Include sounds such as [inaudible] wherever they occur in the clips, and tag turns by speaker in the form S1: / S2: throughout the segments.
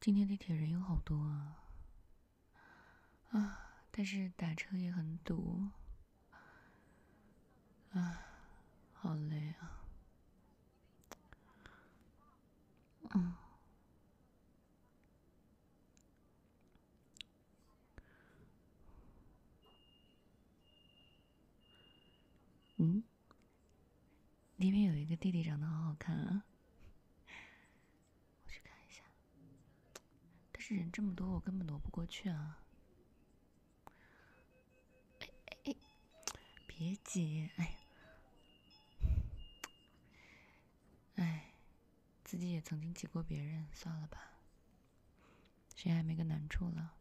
S1: 今天地铁人有好多啊，啊，但是打车也很堵，啊，好累啊，嗯，嗯，里面有一个弟弟长得好好看啊。人这么多，我根本挪不过去啊！哎哎哎，别急，哎，哎，自己也曾经挤过别人，算了吧。谁还没个难处了？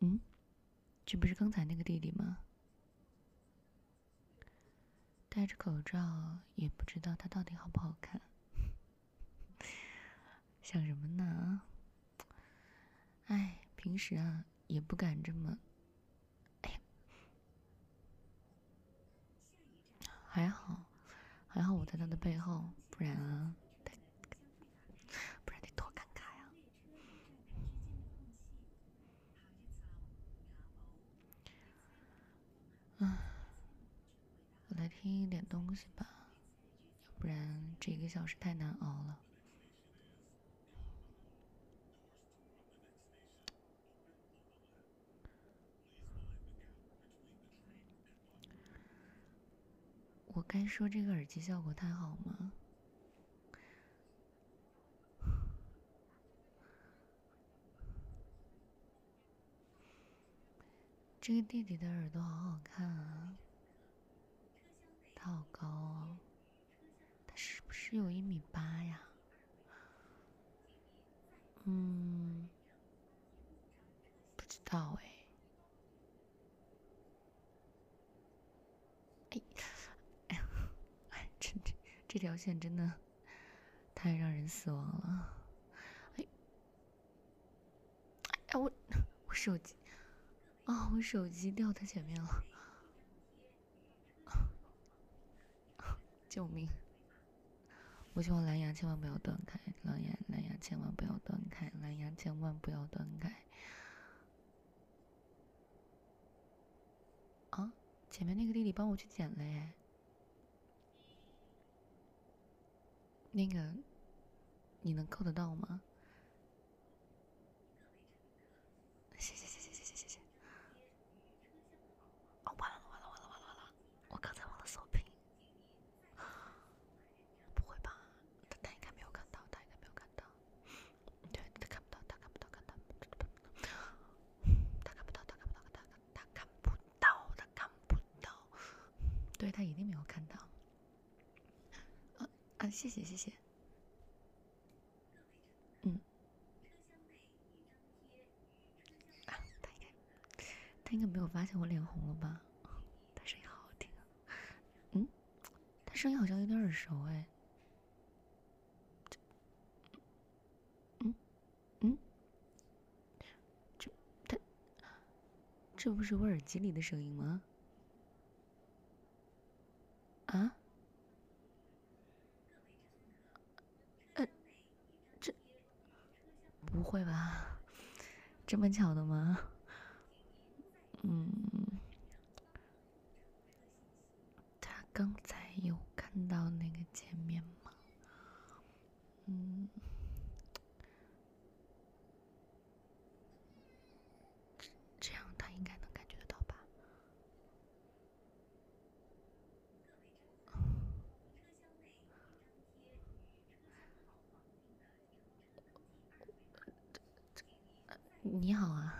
S1: 嗯，这不是刚才那个弟弟吗？戴着口罩，也不知道他到底好不好看。想什么呢？哎，平时啊也不敢这么。哎，还好，还好我在他的背后，不然啊，不然得多尴尬呀。我来听一点东西吧，要不然这一个小时太难熬了。我该说这个耳机效果太好吗？这个弟弟的耳朵好好看啊，他好高哦，他是不是有一米八呀？嗯，不知道哎。这条线真的太让人死亡了！哎，哎，我我手机啊，我手机掉在前面了！[laughs] 救命！我希望蓝牙千万不要断开，蓝牙蓝牙千万不要断开，蓝牙千万不要断开！啊，前面那个弟弟帮我去捡了耶！那个，你能扣得到吗？谢谢谢谢谢谢谢谢。哦，完了完了完了完了完了！我刚才忘了锁屏。[gasps] 不会吧？他他应该没有看到，他应该没有看到。对，他看不到，他看不到，看不到。他看不到，他看不到，他看他看不到，他看不到。对，他一定没有看到。谢谢谢谢。嗯。啊，他应该，他应该没有发现我脸红了吧？他声音好好听啊。嗯，他声音好像有点耳熟哎。嗯嗯，这他，这不是我耳机里的声音吗？啊？不会吧，这么巧的吗？嗯，他刚才有看到那个界面吗？嗯，这这样他应该能感觉得到吧？你好啊，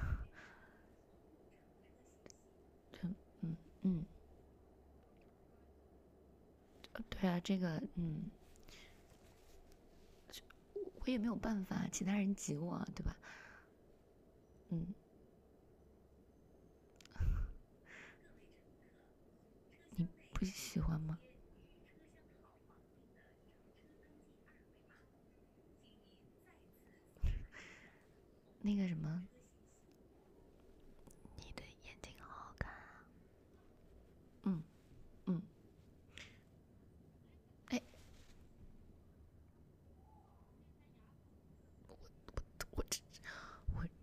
S1: 嗯嗯，对啊，这个嗯，我也没有办法，其他人挤我，对吧？嗯，你不喜欢吗？那个什么，你的眼睛好好看啊！嗯嗯，哎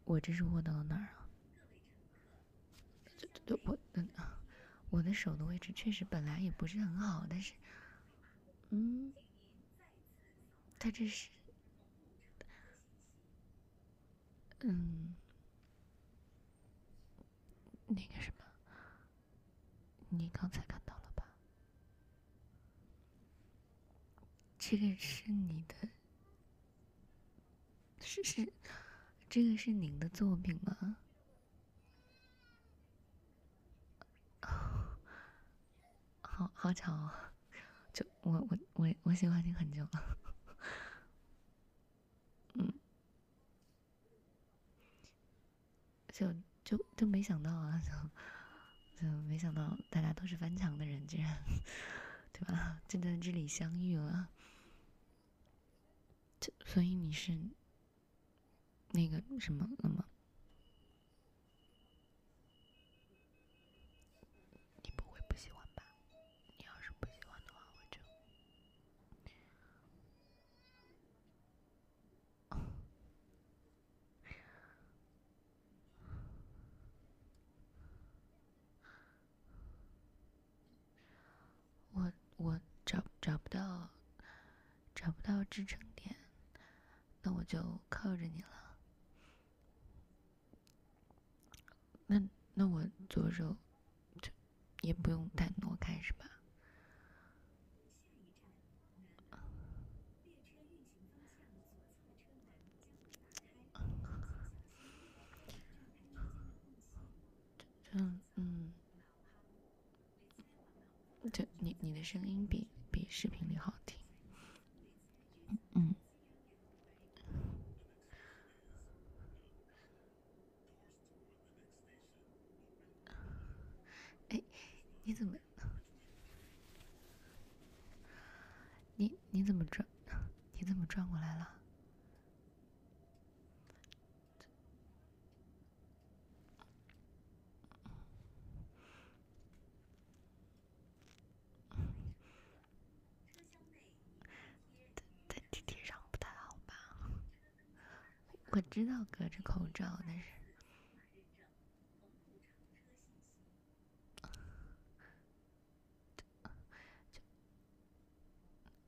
S1: 我这是握到了哪儿啊？对对，我的我的手的位置确实本来也不是很好，但是，嗯，他这是，嗯，那个什么，你刚才看到了吧？这个是你的，是是，这个是您的作品吗？[laughs] 好好巧哦，就我我我我喜欢你很久了，嗯，就就就没想到啊，就就没想到大家都是翻墙的人，居然对吧？就在这里相遇了，就所以你是那个什么了吗？你不会不喜欢吧？你要是不喜欢的话我就 [laughs] 我我找找不到找不到支撑点那我就靠着你了。那那我左手就也不用太挪开，是吧？嗯嗯，就你你的声音比。比视频里好听，嗯，哎，你怎么，你你怎么转，[laughs] 你怎么转过来了？[laughs] 我知道隔着口罩，但是，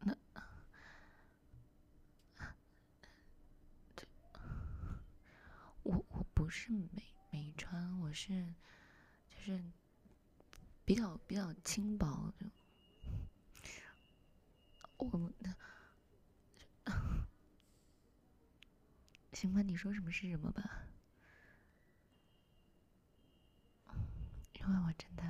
S1: 那，我我不是没没穿，我是就是比较比较轻薄就，我。[laughs] 行吧，你说什么是什么吧。因为我真的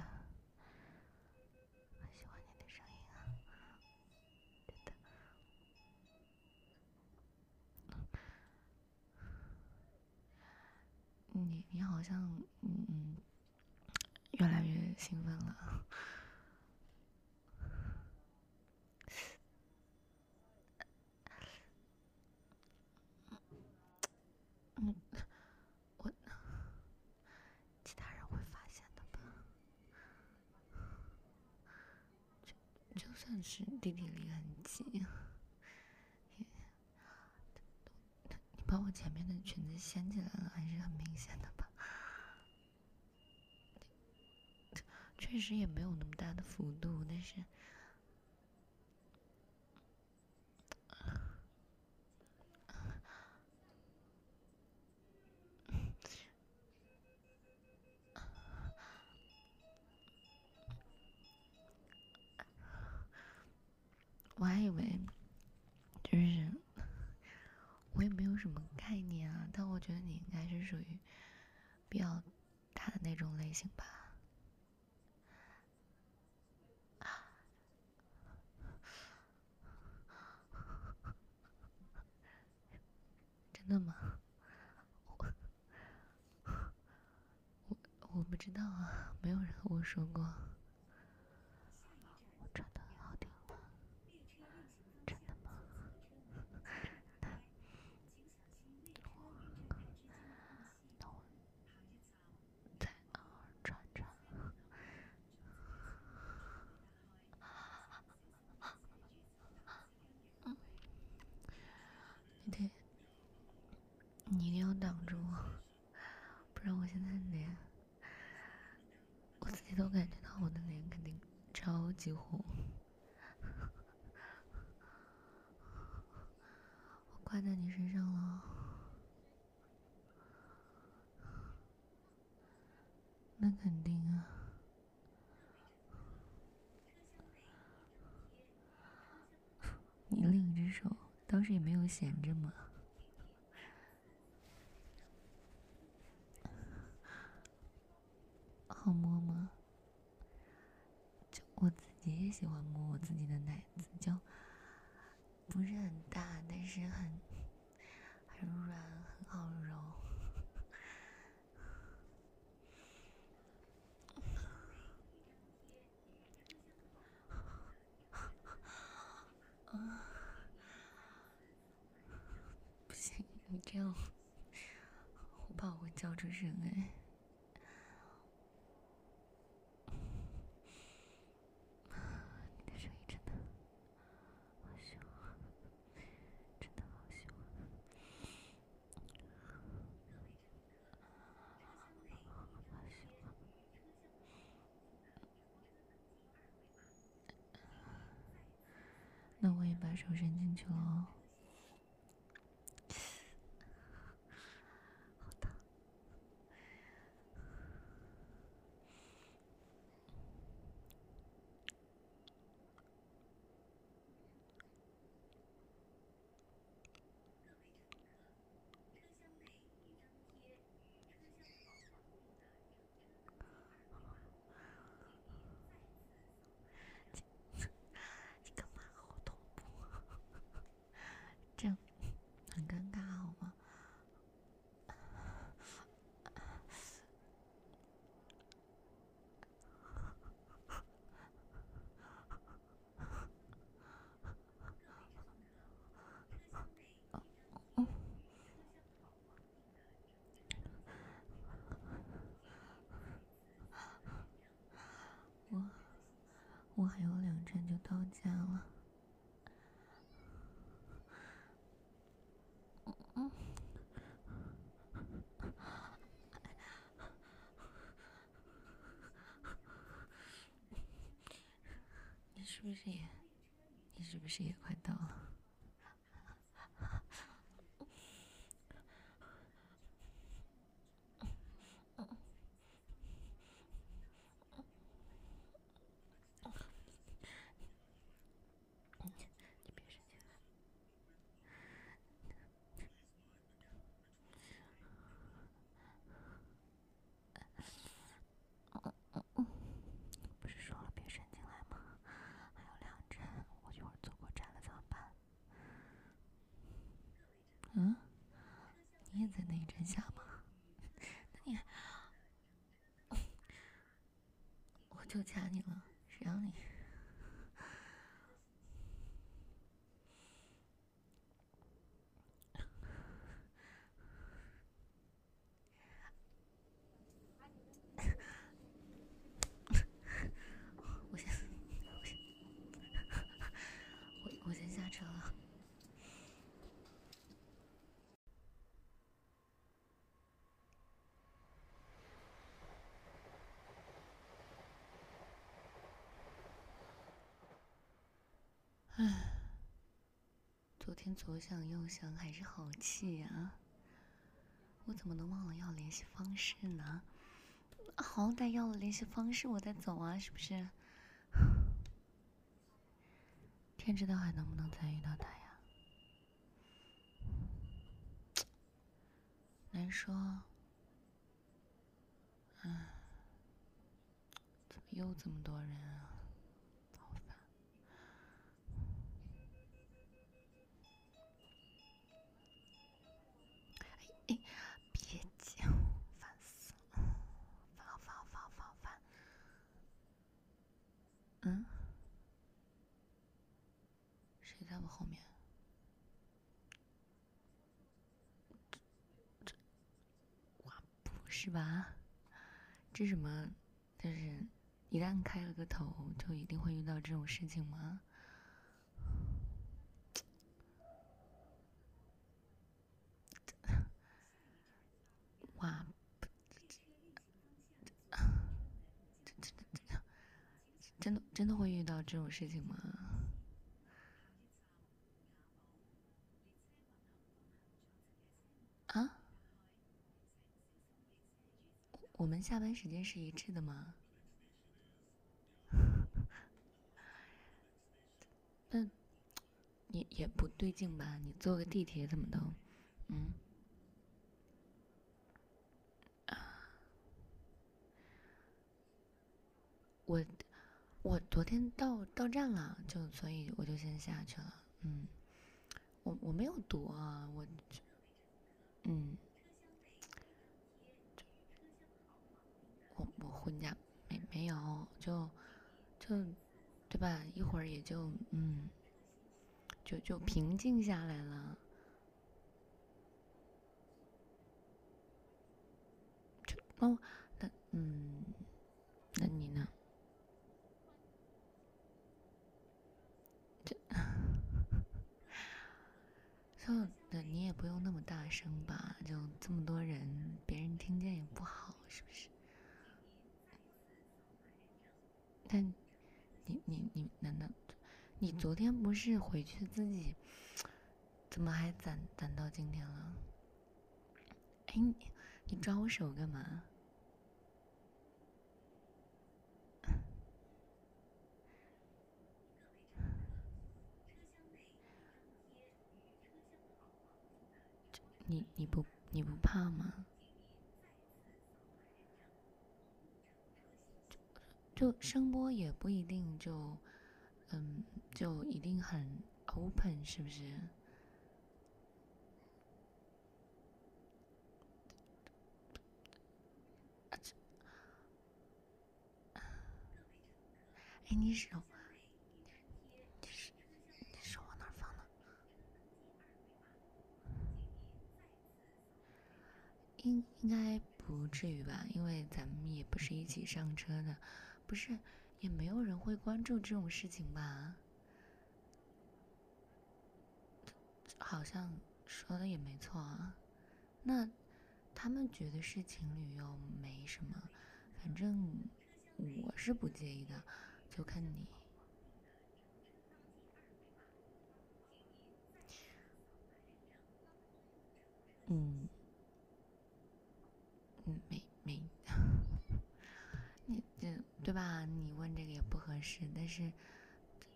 S1: 你你好像嗯嗯越来越兴奋了。[laughs] 嗯，我其他人会发现的吧？就就算是弟弟离很近，把我前面的裙子掀起来了，还是很明显的吧？确实也没有那么大的幅度，但是。我还以为，就是我也没有什么概念啊，但我觉得你应该是属于比较大的那种类型吧？[laughs] 真的吗？我我不知道啊，没有人和我说过。挡住我，不然我现在脸，我自己都感觉到我的脸肯定超级红。我挂在你身上了，那肯定啊。你另一只手倒是也没有闲着嘛。我自己也喜欢摸我自己的奶子，就不是很大，但是很很软，很好揉。啊，[laughs] 不行，你这样，我怕我会叫出声哎。那我也把手伸进去了哦。我还有两站就到家了。嗯，你是不是也？你是不是也快到了？嗯，你也在那一阵下吗？[laughs] 那你，[laughs] 我就加你了，谁让你？我先，我先，我我先下车了。唉，昨天左想右想还是好气呀！我怎么能忘了要联系方式呢？好歹要了联系方式我再走啊，是不是？天知道还能不能再遇到他呀？难说。唉，怎么又这么多人啊？是吧？这什么？就是一旦开了个头，就一定会遇到这种事情吗？[coughs] 哇！真的真的会遇到这种事情吗？啊？我下班时间是一致的吗？[laughs] 那也也不对劲吧？你坐个地铁怎么都，嗯？我我昨天到到站了，就所以我就先下去了。嗯，我我没有堵啊，我，嗯，我我回家没有，就就对吧？一会儿也就嗯，就就平静下来了。就哦，那嗯，那你呢？就 [laughs] 那你也不用那么大声吧？就这么多人，别人听见也不好，是不是？但你你你，难道你昨天不是回去自己，怎么还攒攒到今天了？哎，你你抓我手干嘛？你你不你不怕吗？就声波也不一定就，嗯，就一定很 open，是不是？哎，你手你手往哪放呢。应应该不至于吧，因为咱们也不是一起上车的，不是，也没有人会关注这种事情吧？好像说的也没错啊。那他们觉得是情侣又没什么，反正我是不介意的，就看你。嗯没没，你这对吧？你问这个也不合适，但是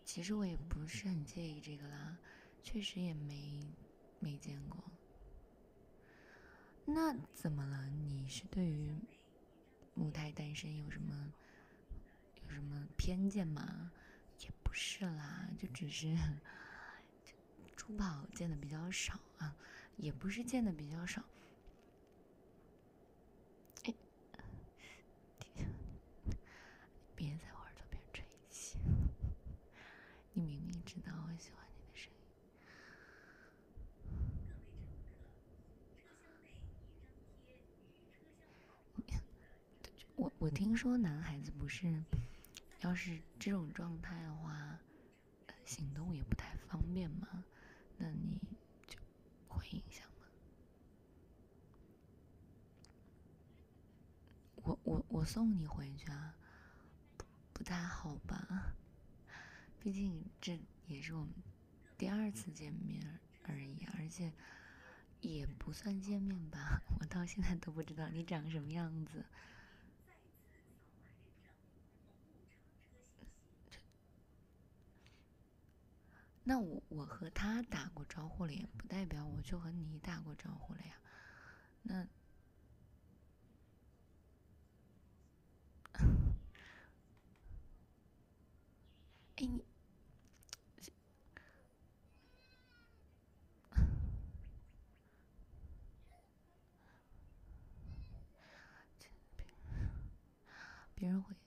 S1: 其实我也不是很介意这个啦，确实也没没见过。那怎么了？你是对于母胎单身有什么有什么偏见吗？也不是啦，就只是珠宝见的比较少啊，也不是见的比较少。别在我耳朵边吹气！你明明知道我喜欢你的声音。我我听说男孩子不是，要是这种状态的话，行动也不太方便嘛，那你就会影响吗？我我我送你回去啊。不不太好吧，毕竟这也是我们第二次见面而已，而且也不算见面吧。我到现在都不知道你长什么样子。那我我和他打过招呼了，也不代表我就和你打过招呼了呀。那。哎，你 [laughs] 别人会会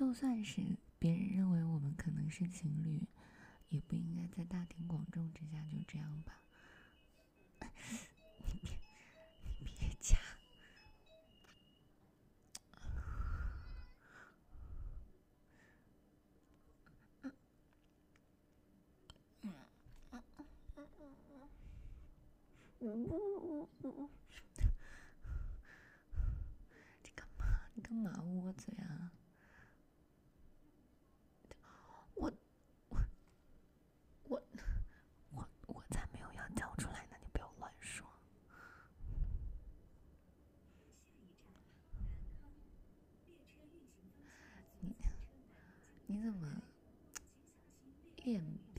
S1: 就算是别人认为我们可能是情侣，也不应该在大庭广众之下就这样吧。[laughs] 你别，你别加。你干嘛？你干嘛捂我嘴啊？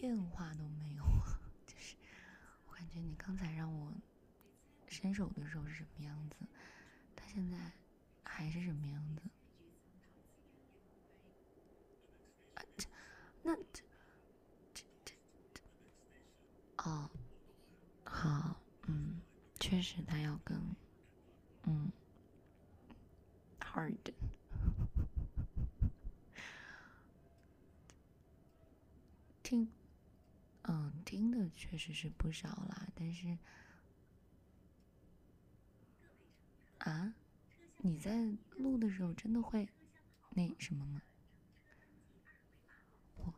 S1: 变化都没有？就是我感觉你刚才让我伸手的时候是什么样子，他现在还是什么样子？啊，这那这这这这哦，好，嗯，确实他要跟嗯 hard 嗯，听的确实是不少啦，但是，啊，你在录的时候真的会那什么吗？我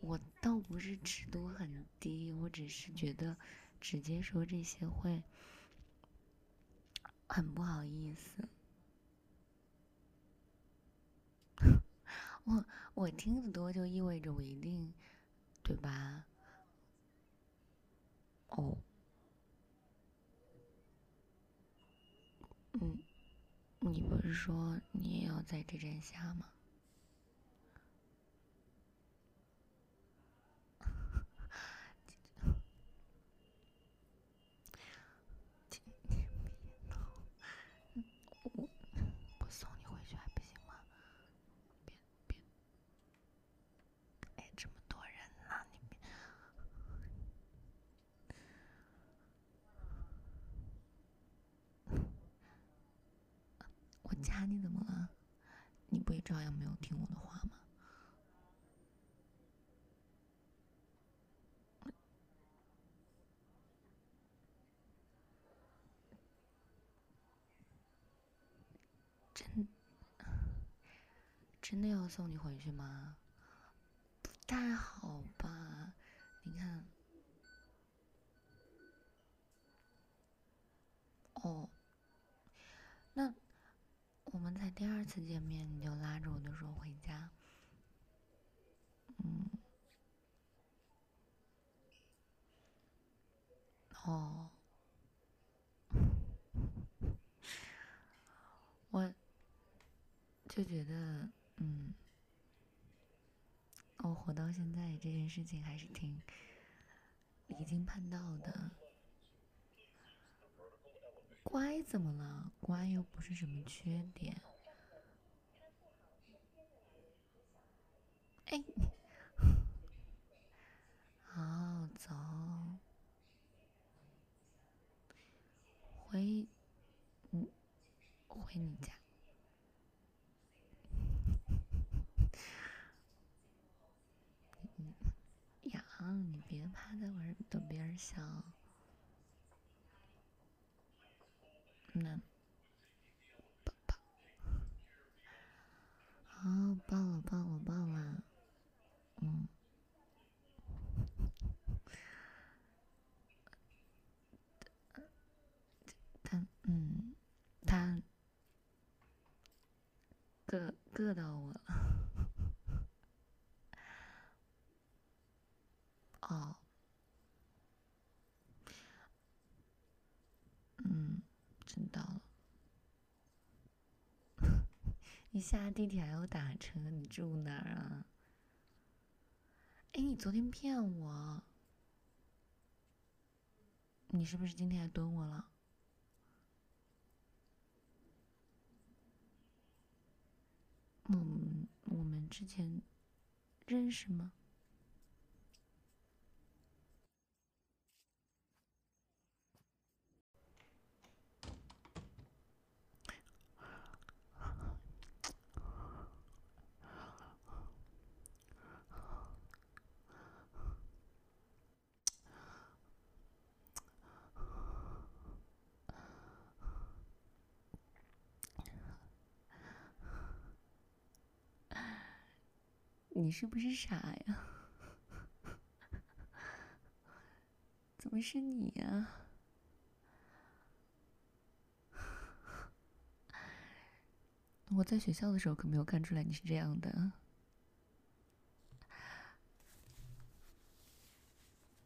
S1: 我倒不是尺度很低，我只是觉得直接说这些会很不好意思。[laughs] 我我听得多就意味着我一定。对吧？哦，嗯，你不是说你也要在这站下吗？家你怎么了？你不也照样没有听我的话吗？真真的要送你回去吗？不太好吧？你看，哦，那。我们才第二次见面，你就拉着我的手回家。嗯，哦，我就觉得，嗯，我活到现在这件事情还是挺离经叛道的。乖怎么了？乖又不是什么缺点。哎，[laughs] 好，走，回，嗯，回你家。[laughs] 嗯，呀，你别趴在我耳朵边笑。那，抱抱，好，抱了，抱了，抱了，嗯，他，嗯，他，硌硌到我了，哦。知道了，你下地铁还要打车？你住哪儿啊？哎，你昨天骗我，你是不是今天还蹲我了？嗯，我们之前认识吗？你是不是傻呀？[laughs] 怎么是你呀？我在学校的时候可没有看出来你是这样的。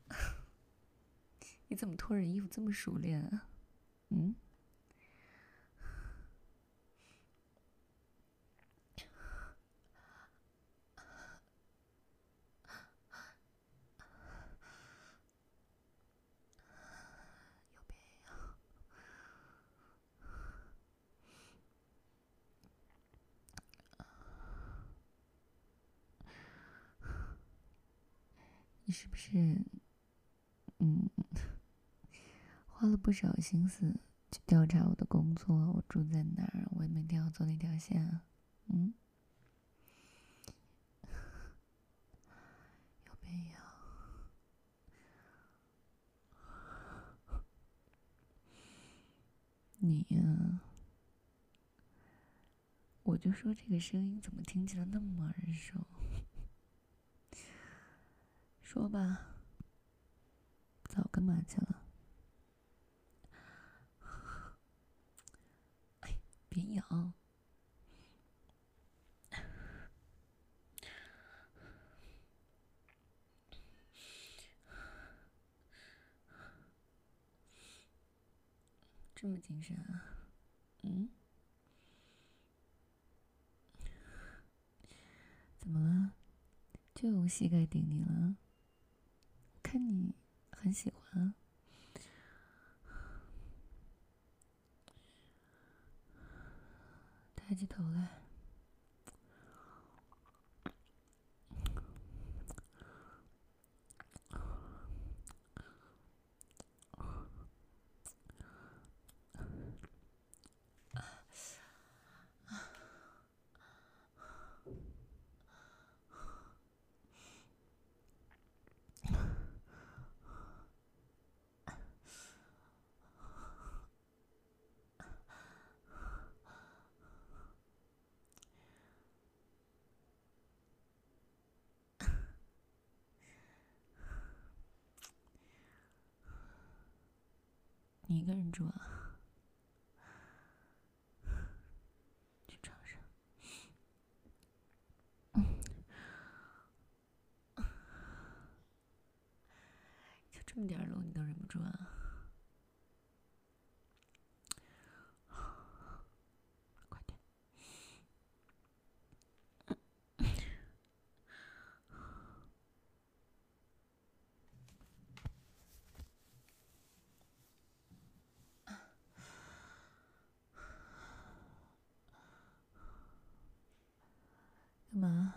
S1: [laughs] 你怎么脱人衣服这么熟练啊？嗯？花了不少心思去调查我的工作，我住在哪儿，我每天要走哪条线？嗯，有没有？你呀、我就说这个声音怎么听起来那么耳熟？说吧，早干嘛去了？哎，别咬！这么精神啊？嗯？[laughs] 怎么了？就用膝盖顶你了？看你很喜欢，抬起头来。一个人住啊？去床上。就这么点路，你都忍不住啊？干嘛？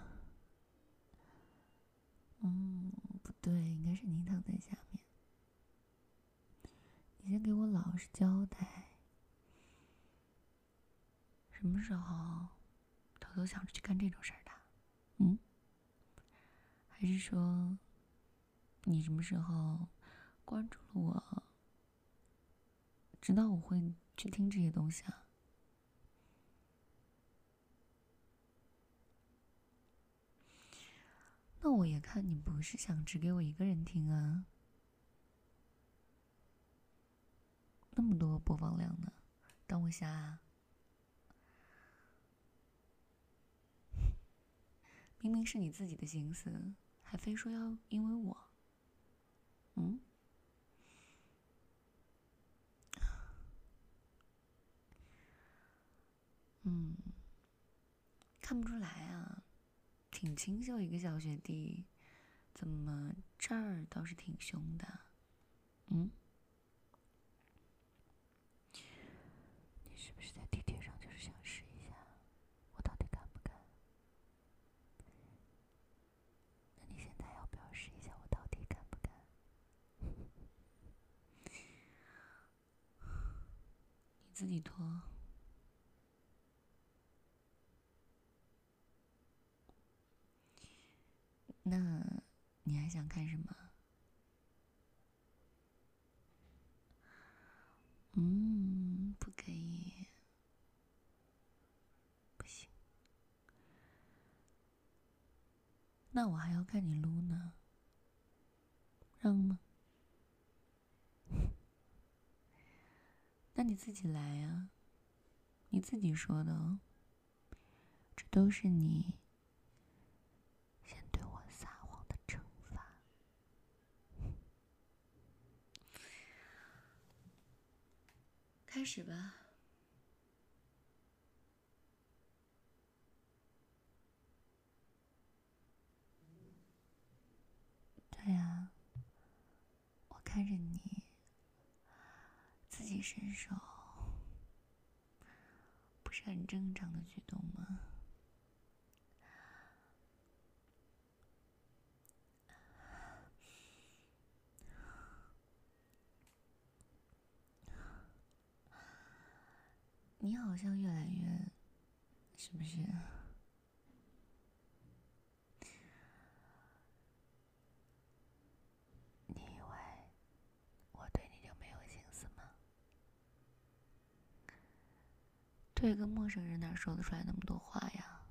S1: 嗯，不对，应该是你躺在下面。你先给我老实交代，什么时候偷偷想着去干这种事儿的？嗯？还是说，你什么时候关注了我，知道我会去听这些东西啊？我也看你不是想只给我一个人听啊，那么多播放量呢，当我瞎啊？[laughs] 明明是你自己的心思，还非说要因为我，嗯？嗯，看不出来啊。挺清秀一个小学弟，怎么这儿倒是挺凶的？嗯？你是不是在地铁上就是想试一下，我到底敢不敢？那你现在要不要试一下，我到底敢不敢？[laughs] 你自己脱。那你还想看什么？嗯，不可以，不行。那我还要看你撸呢，让吗？[laughs] 那你自己来呀，你自己说的哦，这都是你先对我撒谎的惩罚。开始吧。对呀，我看着你自己伸手。不是很正常的举动吗？你好像越来越，是不是？你以为我对你就没有心思吗？对个陌生人哪说得出来那么多话呀？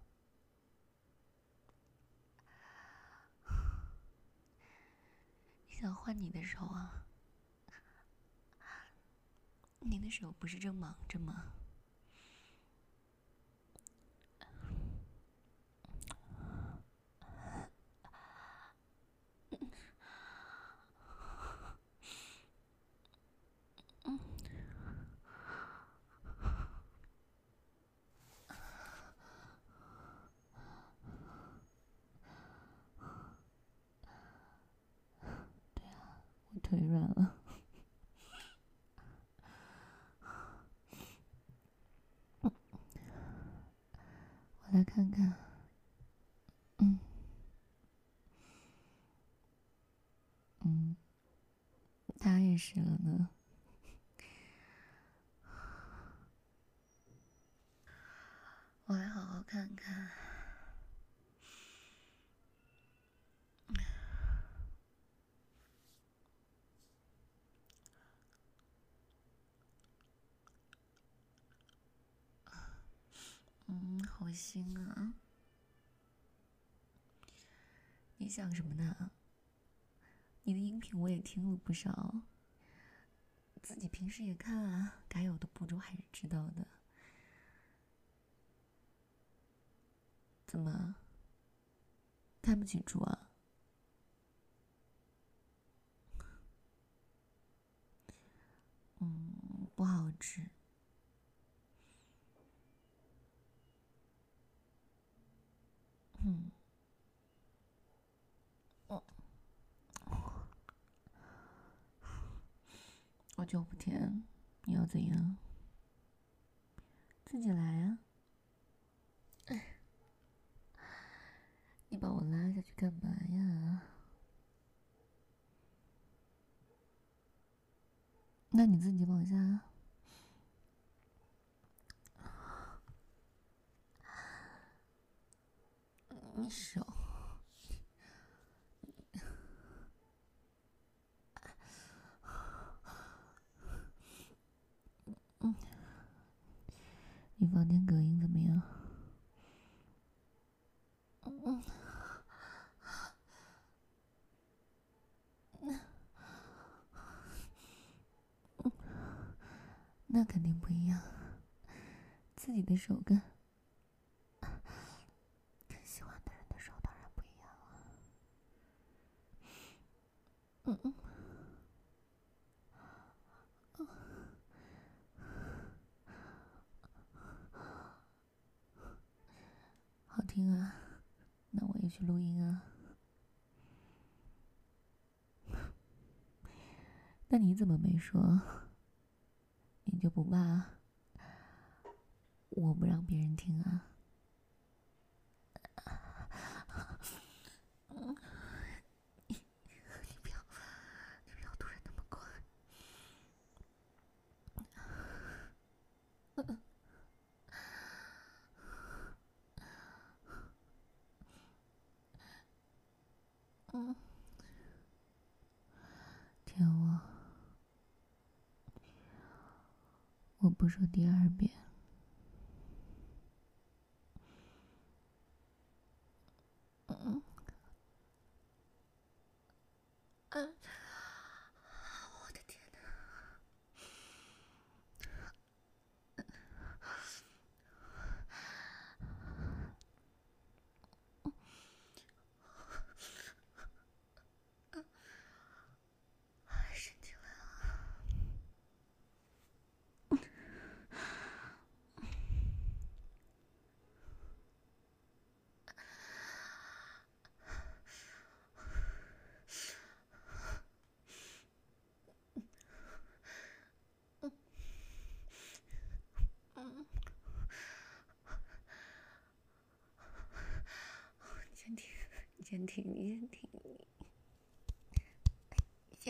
S1: 你想换你的手啊？你的手不是正忙着吗？腿软了，我来看看，嗯，嗯，是了呢，[sighs] 我来好好看看。[sighs] 嗯，好腥啊！你想什么呢？你的音频我也听了不少，自己平时也看啊，该有的步骤还是知道的。怎么看不清楚啊？嗯，不好吃。嗯，就不甜，你要怎样？自己来啊！你把我拉下去干嘛呀？那你自己往下。你手，嗯，你房间隔音怎么样？嗯，那，嗯，那肯定不一样，自己的手感。嗯嗯，好听啊，那我也去录音啊。[laughs] 那你怎么没说？就不怕我不让别人听啊？嗯，舔我，我不说第二遍。嗯，嗯，我的天哪！停，你先停，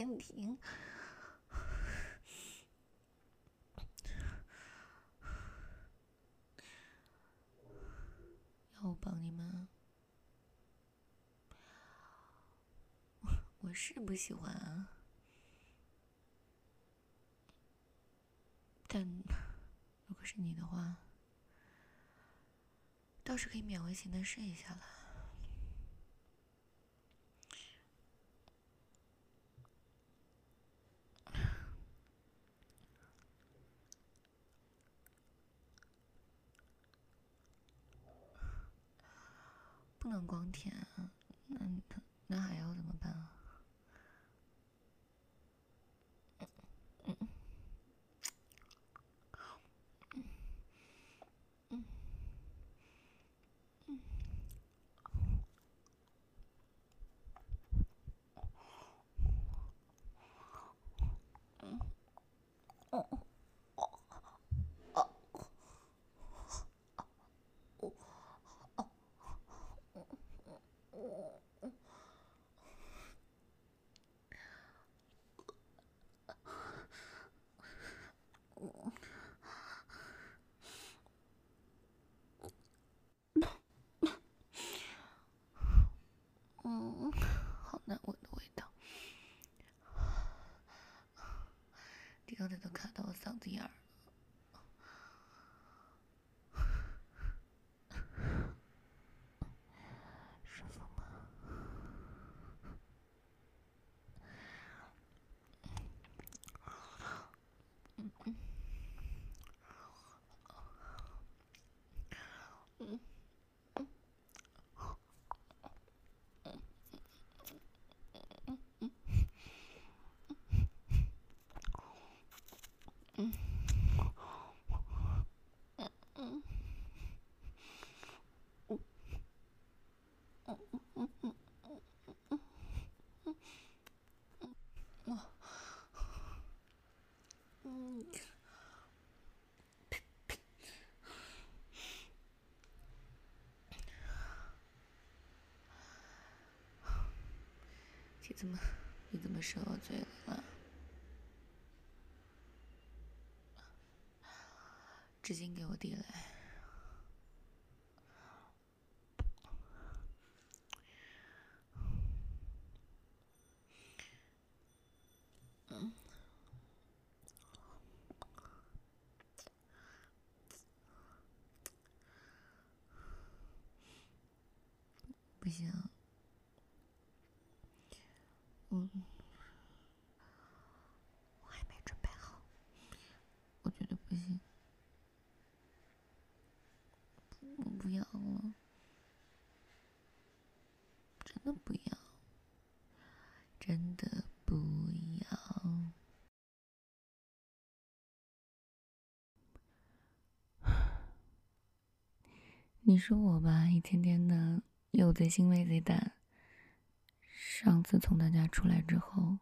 S1: 先停。要我帮你们？我是不喜欢啊，但如果是你的话，倒是可以勉为其难试一下了。光天啊，那那还要 Oh. 你怎么，你怎么说我嘴了？纸巾给我递来。嗯。不行。嗯，我还没准备好，我觉得不行，我不要了，真的不要，真的不要。你说我吧，一天天的又贼心没贼胆。上次从他家出来之后，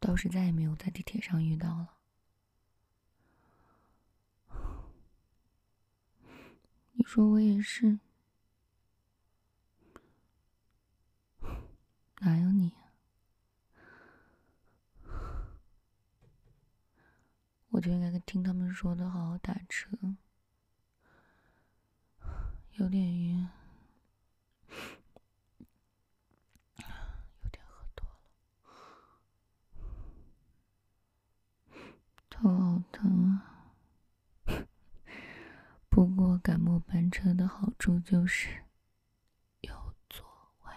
S1: 倒是再也没有在地铁上遇到了。你说我也是，哪有你啊？我就应该听他们说的，好好打车，有点晕。头好疼啊！不过赶末班车的好处就是有座位。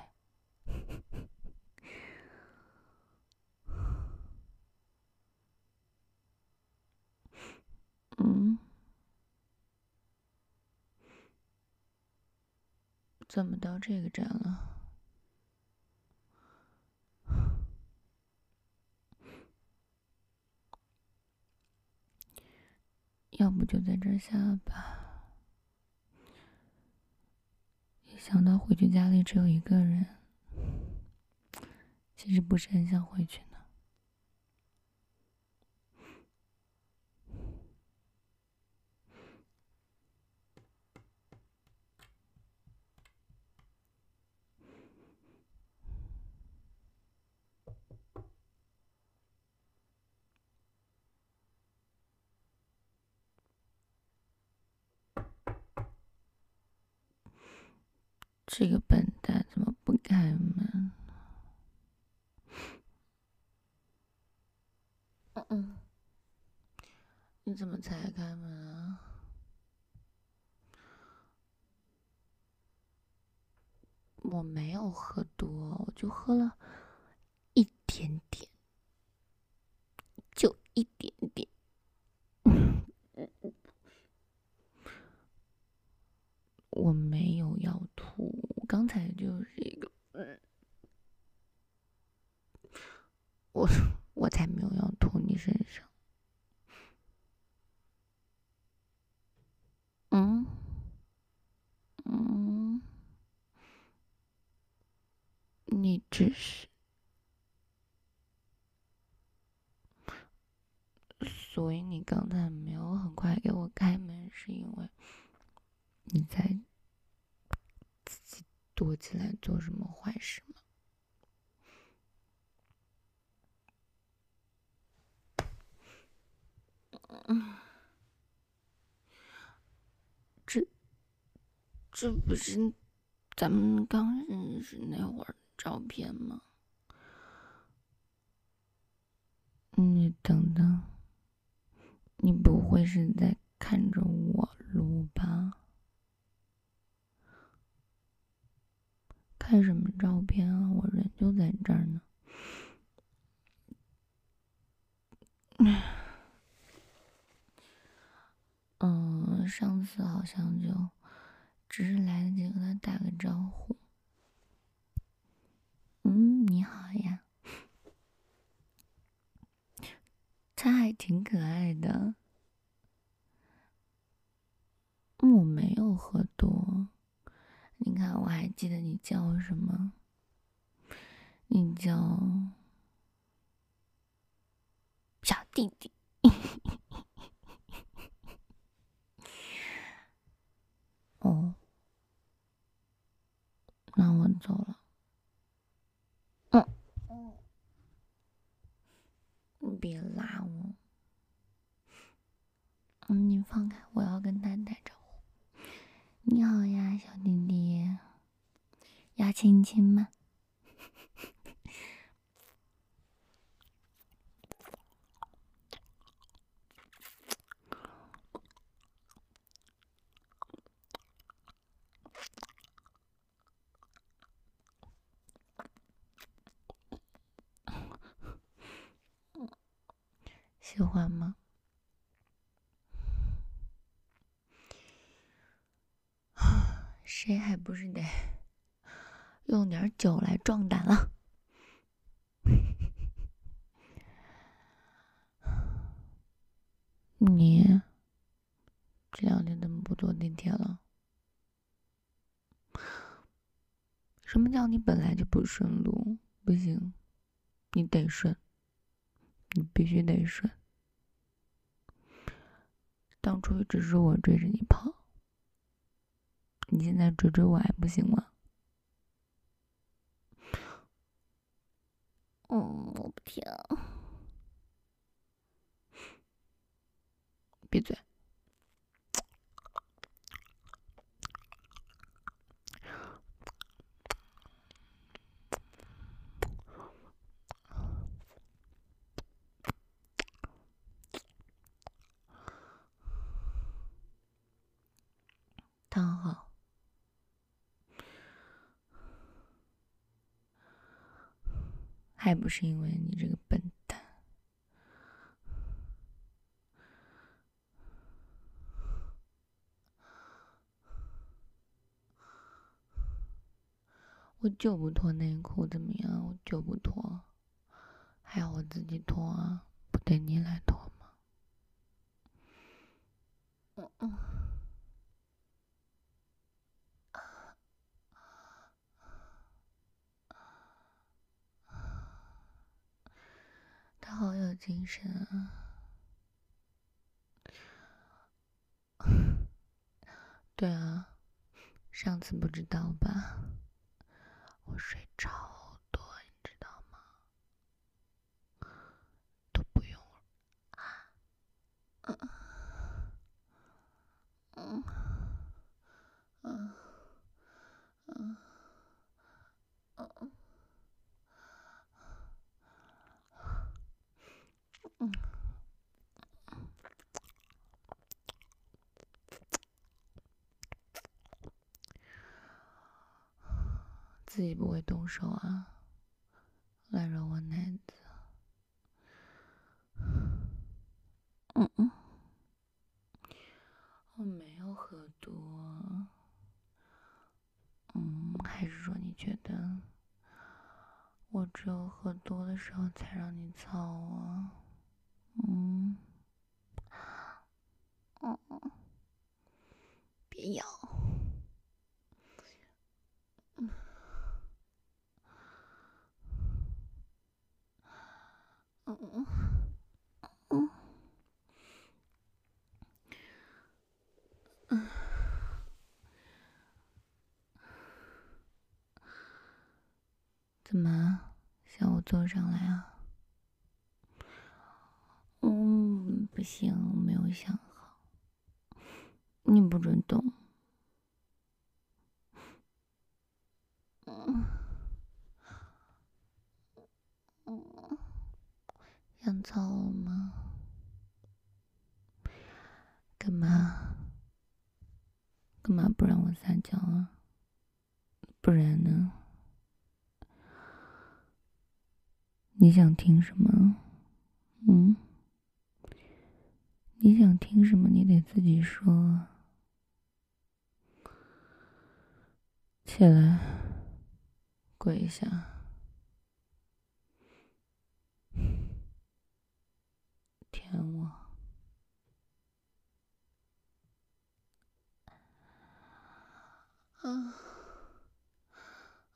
S1: 嗯？怎么到这个站了？要不就在这下吧。一想到回去家里只有一个人，其实不是很想回去呢。这个笨蛋怎么不开门？嗯嗯，你怎么才开门啊？我没有喝多，我就喝了一点点，就一点点。[laughs] 我没有要吐，刚才就是一个，我我才没有要吐你身上。嗯嗯，你只是，所以你刚才没有很快给我开门，是因为。你在躲起来做什么坏事吗？这这不是咱们刚认识那会儿的照片吗？你等等，你不会是在看着我录吧？看什么照片啊？我人就在这儿呢。嗯，上次好像就只是来得及和他打个招呼。嗯，你好呀。他还挺可爱的。我没有喝多。你看，我还记得你叫什么？你叫小弟弟。[laughs] 哦，那我走了。嗯嗯，你别拉我。嗯，你放开，我要跟他打招呼。你好呀，小弟弟，要亲亲吗？喜欢吗？谁还不是得 [laughs] 用点酒来壮胆了？[laughs] 你这两天怎么不坐地铁了？什么叫你本来就不顺路？不行，你得顺，你必须得顺。当初只是我追着你跑。你现在追追我还不行吗？嗯，我不听。闭嘴。躺好。不是因为你这个笨蛋！我就不脱内裤怎么样？我就不脱，还要我自己脱啊？不得你来脱吗？嗯嗯。他好有精神啊！[laughs] 对啊，上次不知道吧？我睡超多，你知道吗？都不用啊！自己不会动手啊，来揉我奶子。嗯嗯，我没有喝多。嗯，还是说你觉得我只有喝多的时候才让你操我？嗯，嗯嗯，别咬。嗯嗯嗯嗯，怎么想我坐上来啊？嗯，不行，我没有想好，你不准动。嗯。想操我吗？干嘛？干嘛不让我撒娇啊？不然呢？你想听什么？嗯？你想听什么？你得自己说。起来，跪下。舔我，嗯，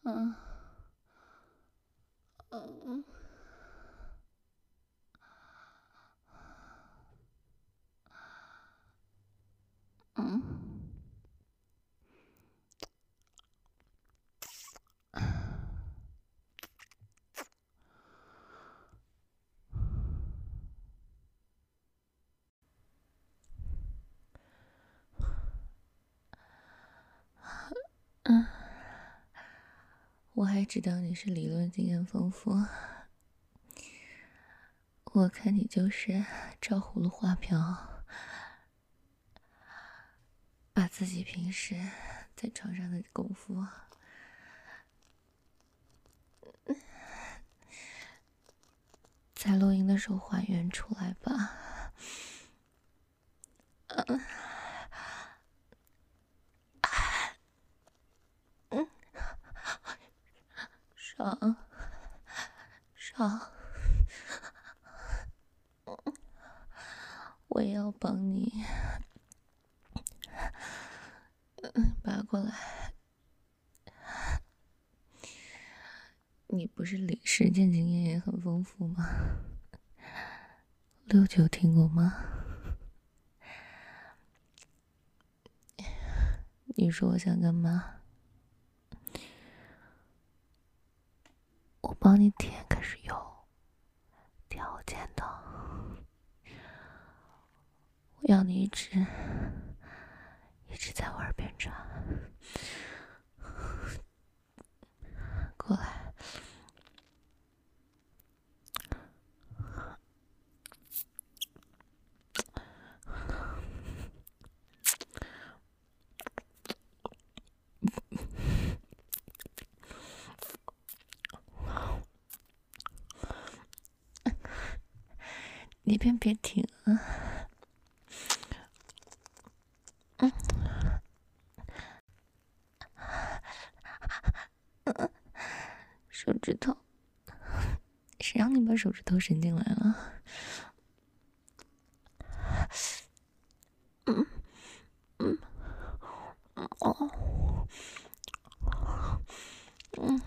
S1: 嗯，嗯，嗯。我还知道你是理论经验丰富，我看你就是照葫芦画瓢，把自己平时在床上的功夫，在录音的时候还原出来吧。嗯。爽，爽，我也要帮你，拔过来。你不是实践经验也很丰富吗？六九听过吗？[laughs] 你说我想干嘛？我帮你舔，可是有条件的。我要你一直一直在我耳边转，过来。你别别停啊！嗯，手指头，谁让你把手指头伸进来了？嗯嗯哦嗯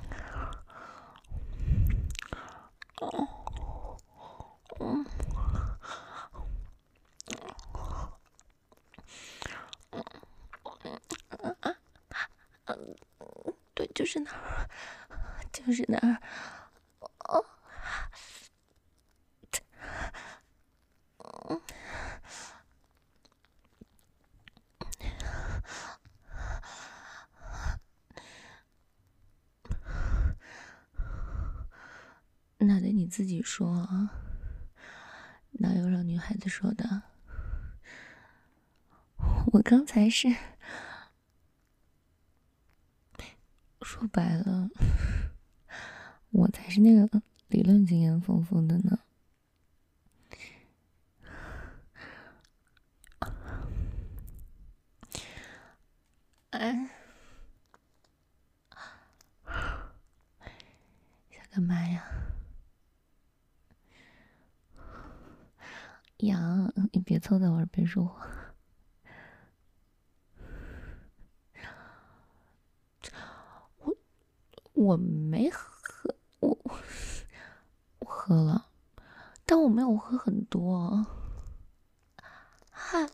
S1: 哦嗯。就是那儿，就是那儿，哦，嗯，那得你自己说啊，哪有让女孩子说的？我刚才是。说白了，我才是那个理论经验丰富的呢。哎，想干嘛呀？杨，你别凑在我耳边说话。我我没喝，我我喝了，但我没有喝很多。哈，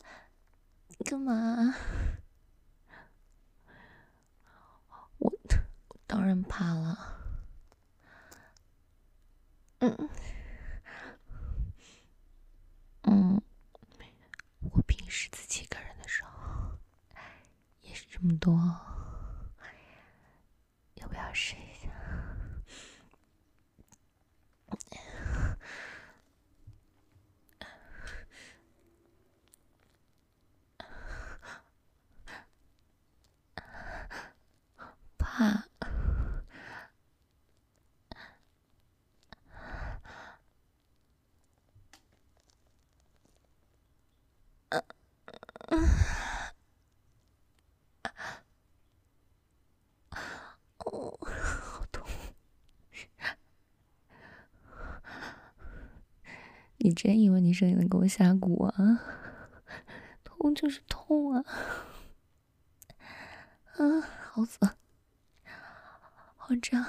S1: 你干嘛？我当然怕了。嗯。嗯，是自己一个人的时候也是这么多，要不要试一下？怕。你真以为你声音能给我下蛊啊？痛就是痛啊！啊，好死，好胀！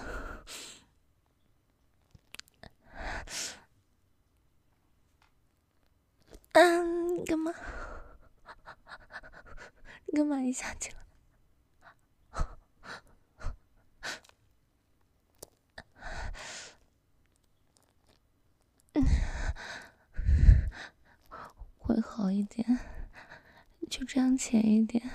S1: 嗯，干嘛？你干嘛一下去了？会好一点，就这样浅一点。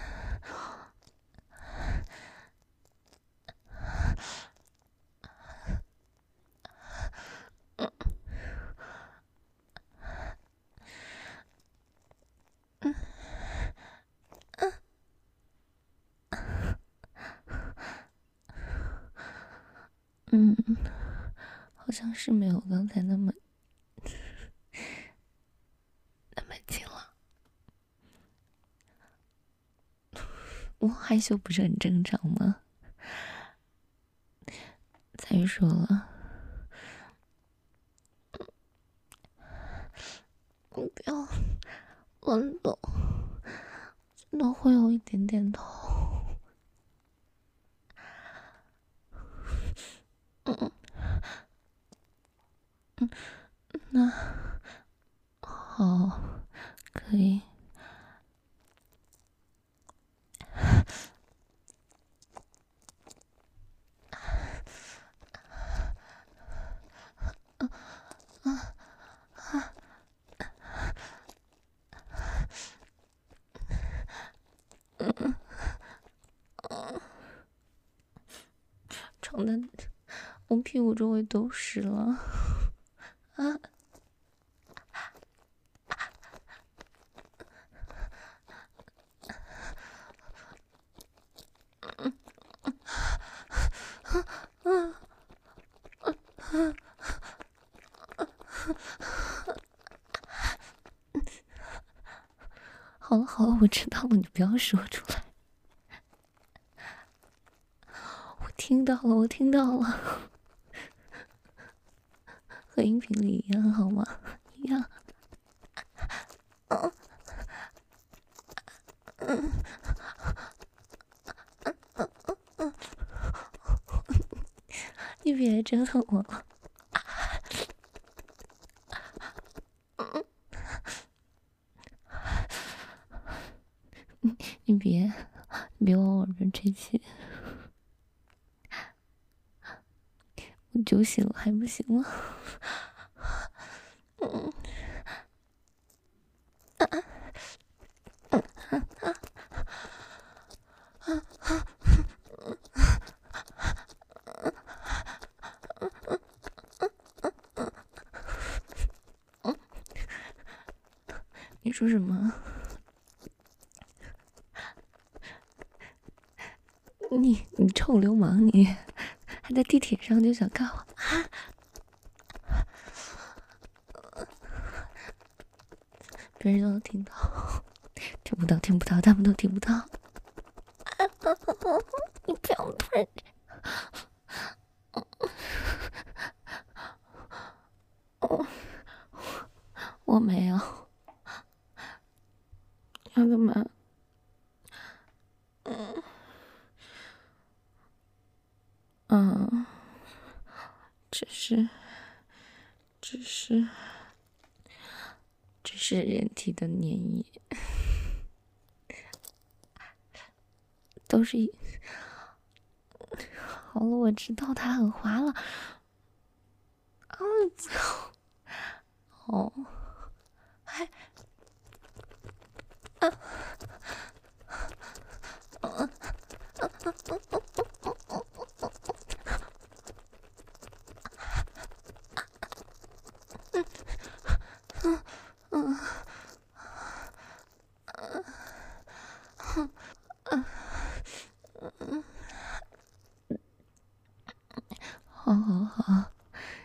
S1: 嗯，好像是没有刚才那么。我害羞不是很正常吗？再说了，你不要乱动，真的会有一点点痛。嗯嗯，那好，可以。床单，我屁股周围都湿了，啊！好了好了，我知道了，你不要说出来。我听到了，我听到了，音频里一样，好吗？一样。你别折腾我了。你别，你别往我耳边吹气，我酒醒了还不行吗？嗯，啊啊啊啊啊啊！你说什么？你你臭流氓，你还在地铁上就想看我啊？别人都能听到，听不到，听不到，他们都听不到。你不要喷！我没有。要干嘛？嗯。嗯。只是，只是。是人体的粘液，都是一。好了，我知道他很坏了。啊，操！哦，还啊啊啊啊啊！好好好，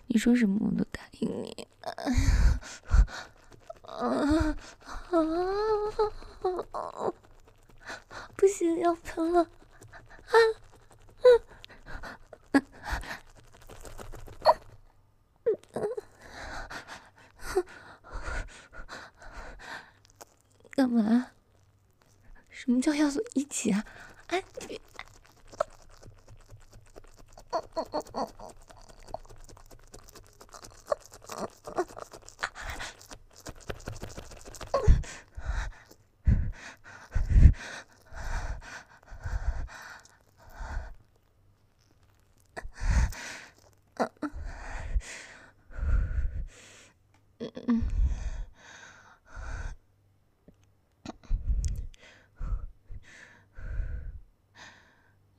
S1: 你说什么我都答应你。[laughs] 不行，要喷了！干嘛？什么叫要素一起啊？哎！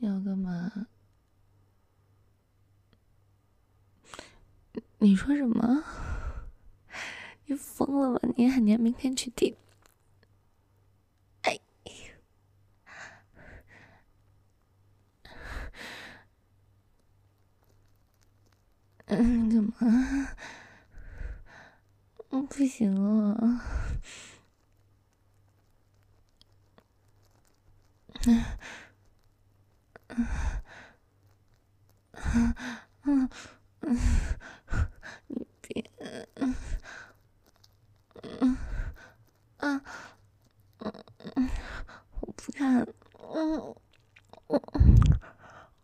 S1: 你要干嘛？你说什么？你疯了吧？你喊你明天去地？哎，嗯，干嘛？嗯，不行了。嗯。嗯嗯嗯嗯，你别嗯嗯嗯嗯，我不看，嗯嗯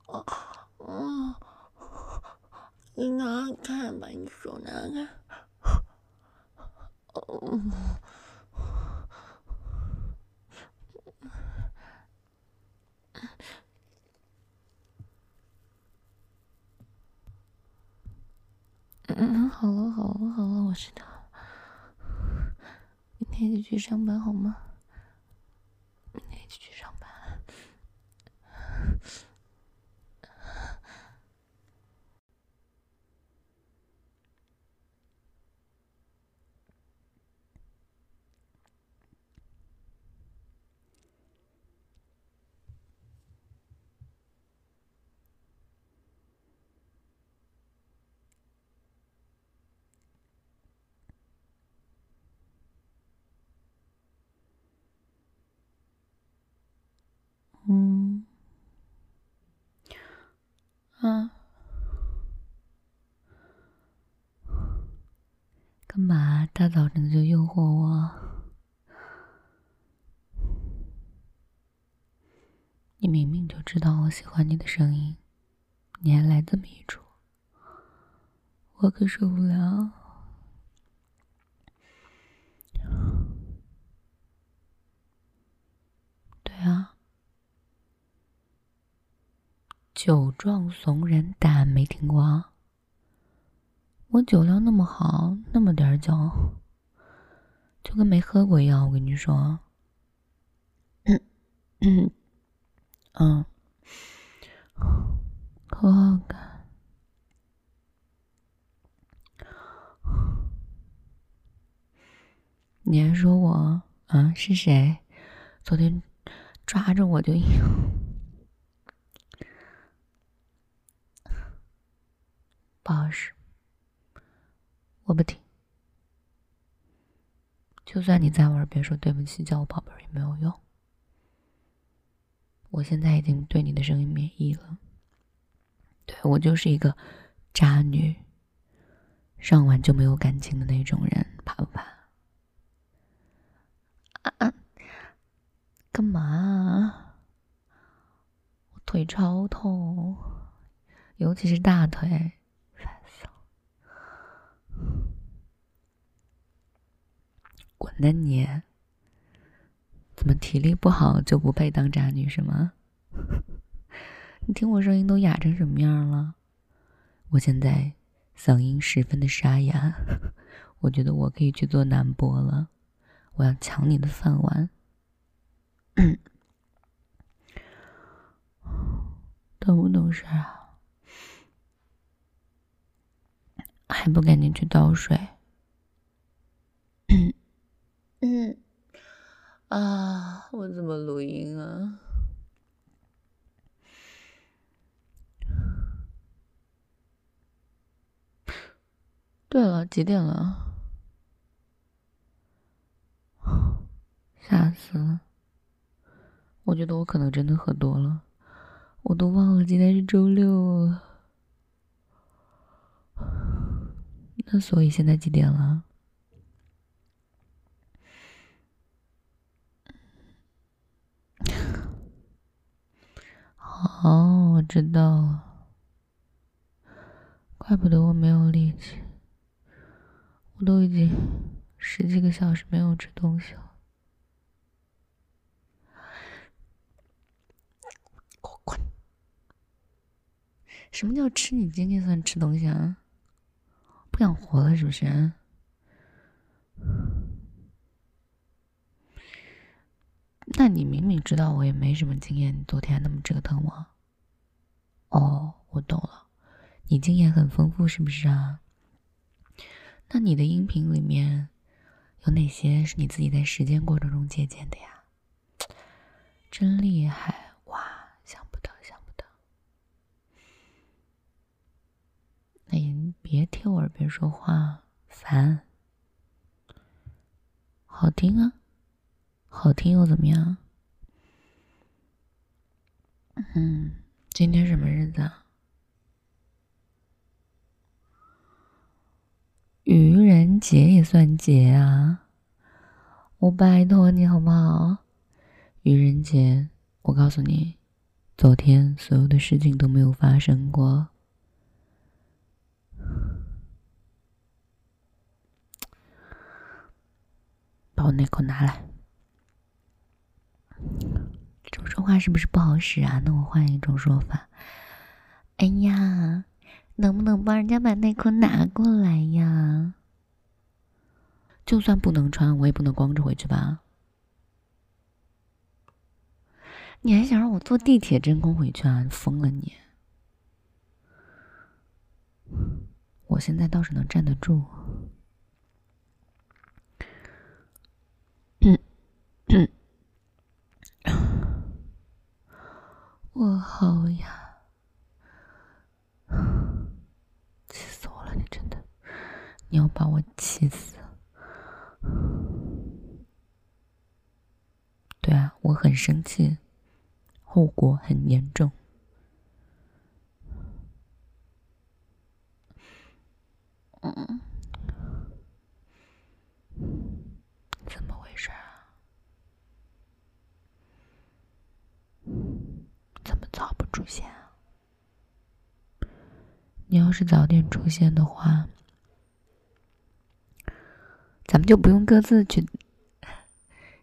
S1: 嗯嗯，你拿开，把你手拿开，嗯。嗯，好了好了好了，我知道。明天就去上班好吗？明天就去上班。嗯，啊，干嘛大早晨就诱惑我？你明明就知道我喜欢你的声音，你还来这么一出，我可受不了。对啊酒壮怂人胆，没听过啊？我酒量那么好，那么点酒就跟没喝过一样。我跟你说，嗯嗯，嗯，可好干。你还说我啊？是谁？昨天抓着我就，不好使。我不听。就算你在玩，别说对不起，叫我宝贝儿也没有用。我现在已经对你的声音免疫了。对，我就是一个渣女，上完就没有感情的那种人，怕不怕？啊啊！干嘛？我腿超痛，尤其是大腿，烦死了！滚蛋你！怎么体力不好就不配当渣女是吗？[laughs] 你听我声音都哑成什么样了？我现在嗓音十分的沙哑，我觉得我可以去做男播了。我要抢你的饭碗，[coughs] 懂不懂事啊？还不赶紧去倒水？[coughs] 嗯啊，我怎么录音啊？对了，几点了？吓死了！我觉得我可能真的喝多了，我都忘了今天是周六了。那所以现在几点了？哦，我知道了。怪不得我没有力气。我都已经十几个小时没有吃东西了，给我滚！什么叫吃你经济算吃东西啊？不想活了是不是？那你明明知道我也没什么经验，你昨天还那么折腾我。哦，我懂了，你经验很丰富是不是啊？那你的音频里面有哪些是你自己在实践过程中借鉴的呀？真厉害哇！想不到，想不到。那你别贴我耳边说话，烦。好听啊，好听又怎么样？嗯，今天什么日子啊？愚人节也算节啊！我拜托你好不好？愚人节，我告诉你，昨天所有的事情都没有发生过。把我内裤拿来。这种说话是不是不好使啊？那我换一种说法。哎呀！能不能帮人家把内裤拿过来呀？就算不能穿，我也不能光着回去吧？你还想让我坐地铁真空回去啊？疯了你！我现在倒是能站得住。嗯嗯，我好呀。[sighs] 气死我了！你真的你要把我气死！对啊，我很生气，后果很严重。嗯，怎么回事啊？怎么早不出现？你要是早点出现的话。咱们就不用各自去。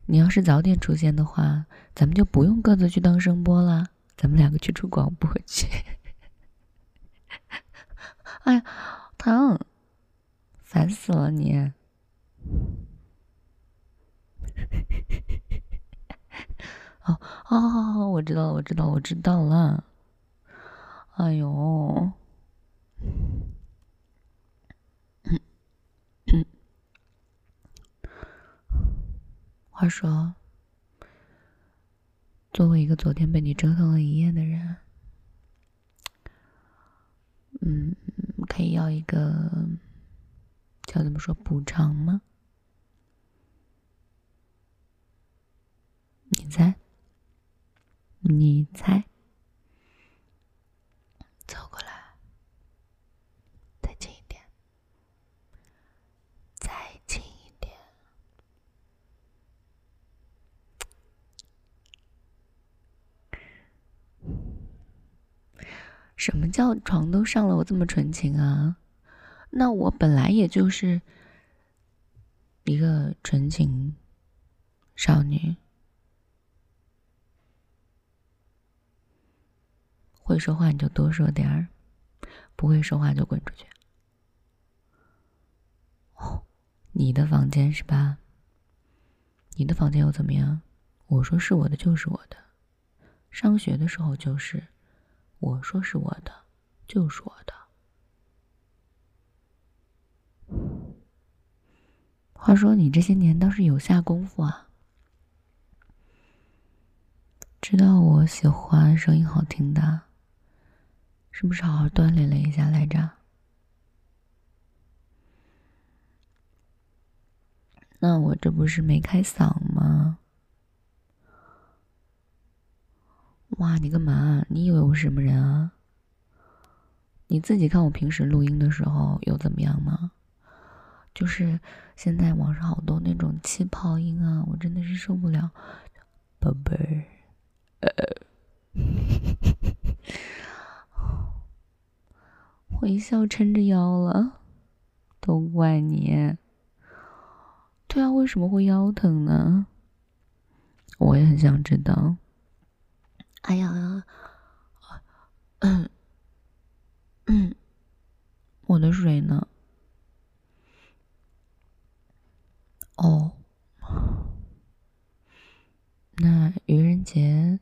S1: 你要是早点出现的话，咱们就不用各自去当声波了。咱们两个去出广播去。[laughs] 哎呀，疼！烦死了你！[laughs] 哦，好好好，我知道了，我知道，我知道了。哎呦！[coughs] 话说，作为一个昨天被你折腾了一夜的人，嗯，可以要一个叫怎么说补偿吗？你猜？你猜？走过来，再近一点，再近一点。什么叫床都上了，我这么纯情啊？那我本来也就是一个纯情少女。会说话你就多说点儿，不会说话就滚出去。哦，你的房间是吧？你的房间又怎么样？我说是我的就是我的，上学的时候就是，我说是我的就是我的。话说你这些年倒是有下功夫啊，知道我喜欢声音好听的。是不是好好锻炼了一下来着？那我这不是没开嗓吗？哇，你干嘛？你以为我是什么人啊？你自己看我平时录音的时候又怎么样吗？就是现在网上好多那种气泡音啊，我真的是受不了，宝贝儿，呃。[laughs] 我一笑撑着腰了，都怪你。对啊，为什么会腰疼呢？我也很想知道。哎呀，嗯嗯，我的水呢？哦，那愚人节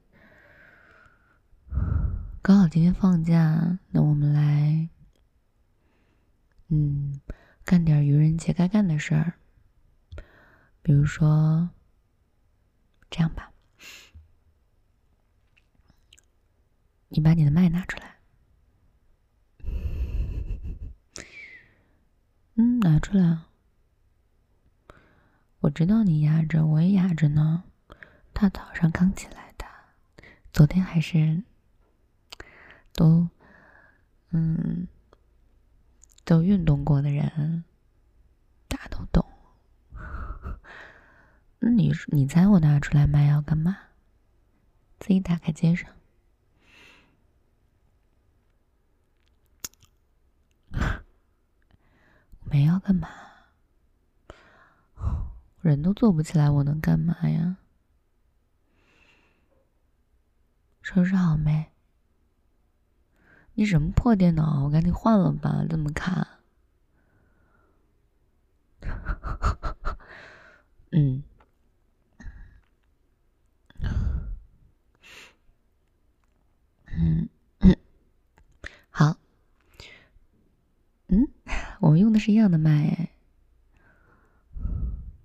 S1: 刚好今天放假，那我们来。嗯，干点愚人节该干的事儿，比如说，这样吧，你把你的麦拿出来，[laughs] 嗯，拿出来，我知道你压着，我也压着呢，大早上刚起来的，昨天还是，都，嗯。都运动过的人，大都懂。你你猜我拿出来卖要干嘛？自己打开接上。没要干嘛？人都坐不起来，我能干嘛呀？收拾好没？你什么破电脑？我赶紧换了吧，这么卡。[laughs] 嗯，嗯嗯，好。嗯，我们用的是一样的麦。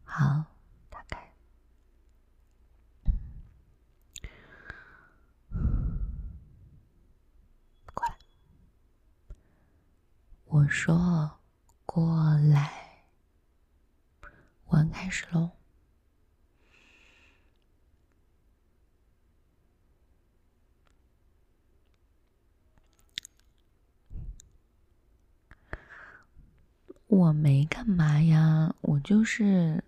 S1: 好。我说：“过来，玩开始喽。”我没干嘛呀，我就是，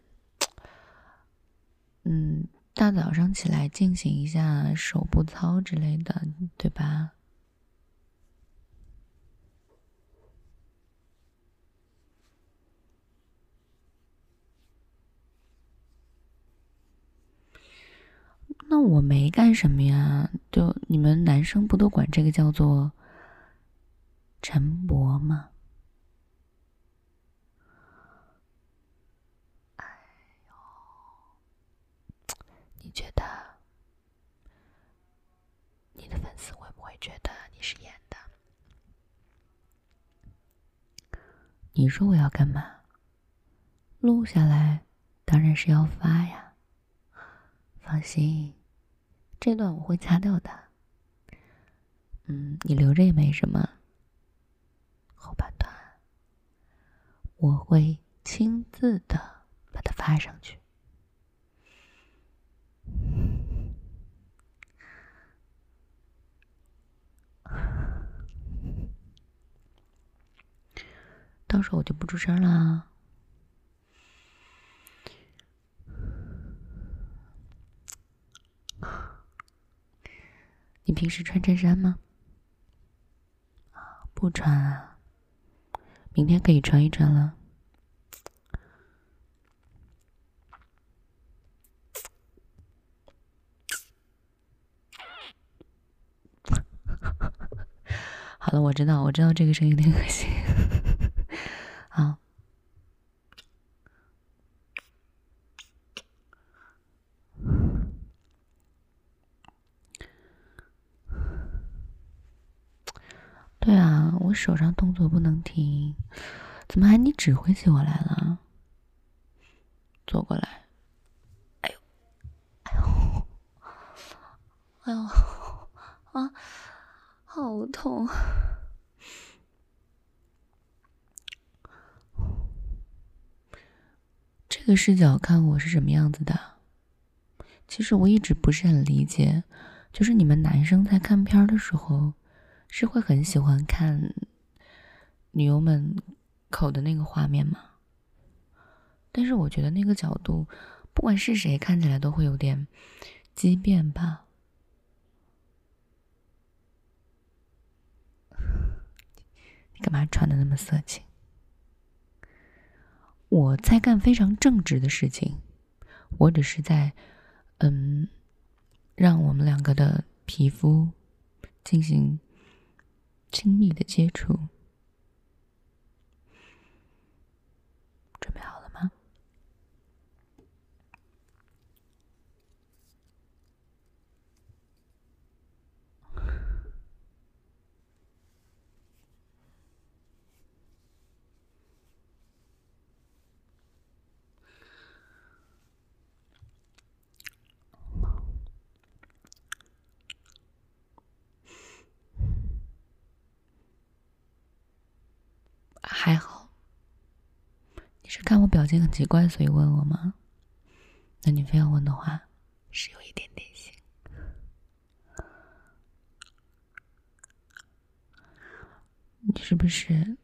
S1: [tsk] 嗯，大早上起来进行一下手部操之类的，对吧？那我没干什么呀，就你们男生不都管这个叫做晨勃吗？哎呦，你觉得你的粉丝会不会觉得你是演的？你说我要干嘛？录下来，当然是要发呀。放心。这段我会掐掉的，嗯，你留着也没什么。后半段。我会亲自的把它发上去。到时候我就不出声了。你平时穿衬衫吗？不穿啊，明天可以穿一穿了。[laughs] 好了，我知道，我知道这个声音有点恶心。好，对啊，我手上动作不能停，怎么还你指挥起我来了？坐过来，哎呦，哎呦，哎呦，啊，好痛！这个视角看我是什么样子的？其实我一直不是很理解，就是你们男生在看片儿的时候，是会很喜欢看女优们口的那个画面吗？但是我觉得那个角度，不管是谁看起来都会有点畸变吧。你干嘛穿的那么色情？我在干非常正直的事情，我只是在，嗯，让我们两个的皮肤进行亲密的接触。准备好了吗？还好，是看我表情很奇怪，所以问我吗？那你非要问的话，是有一点点性。你是不是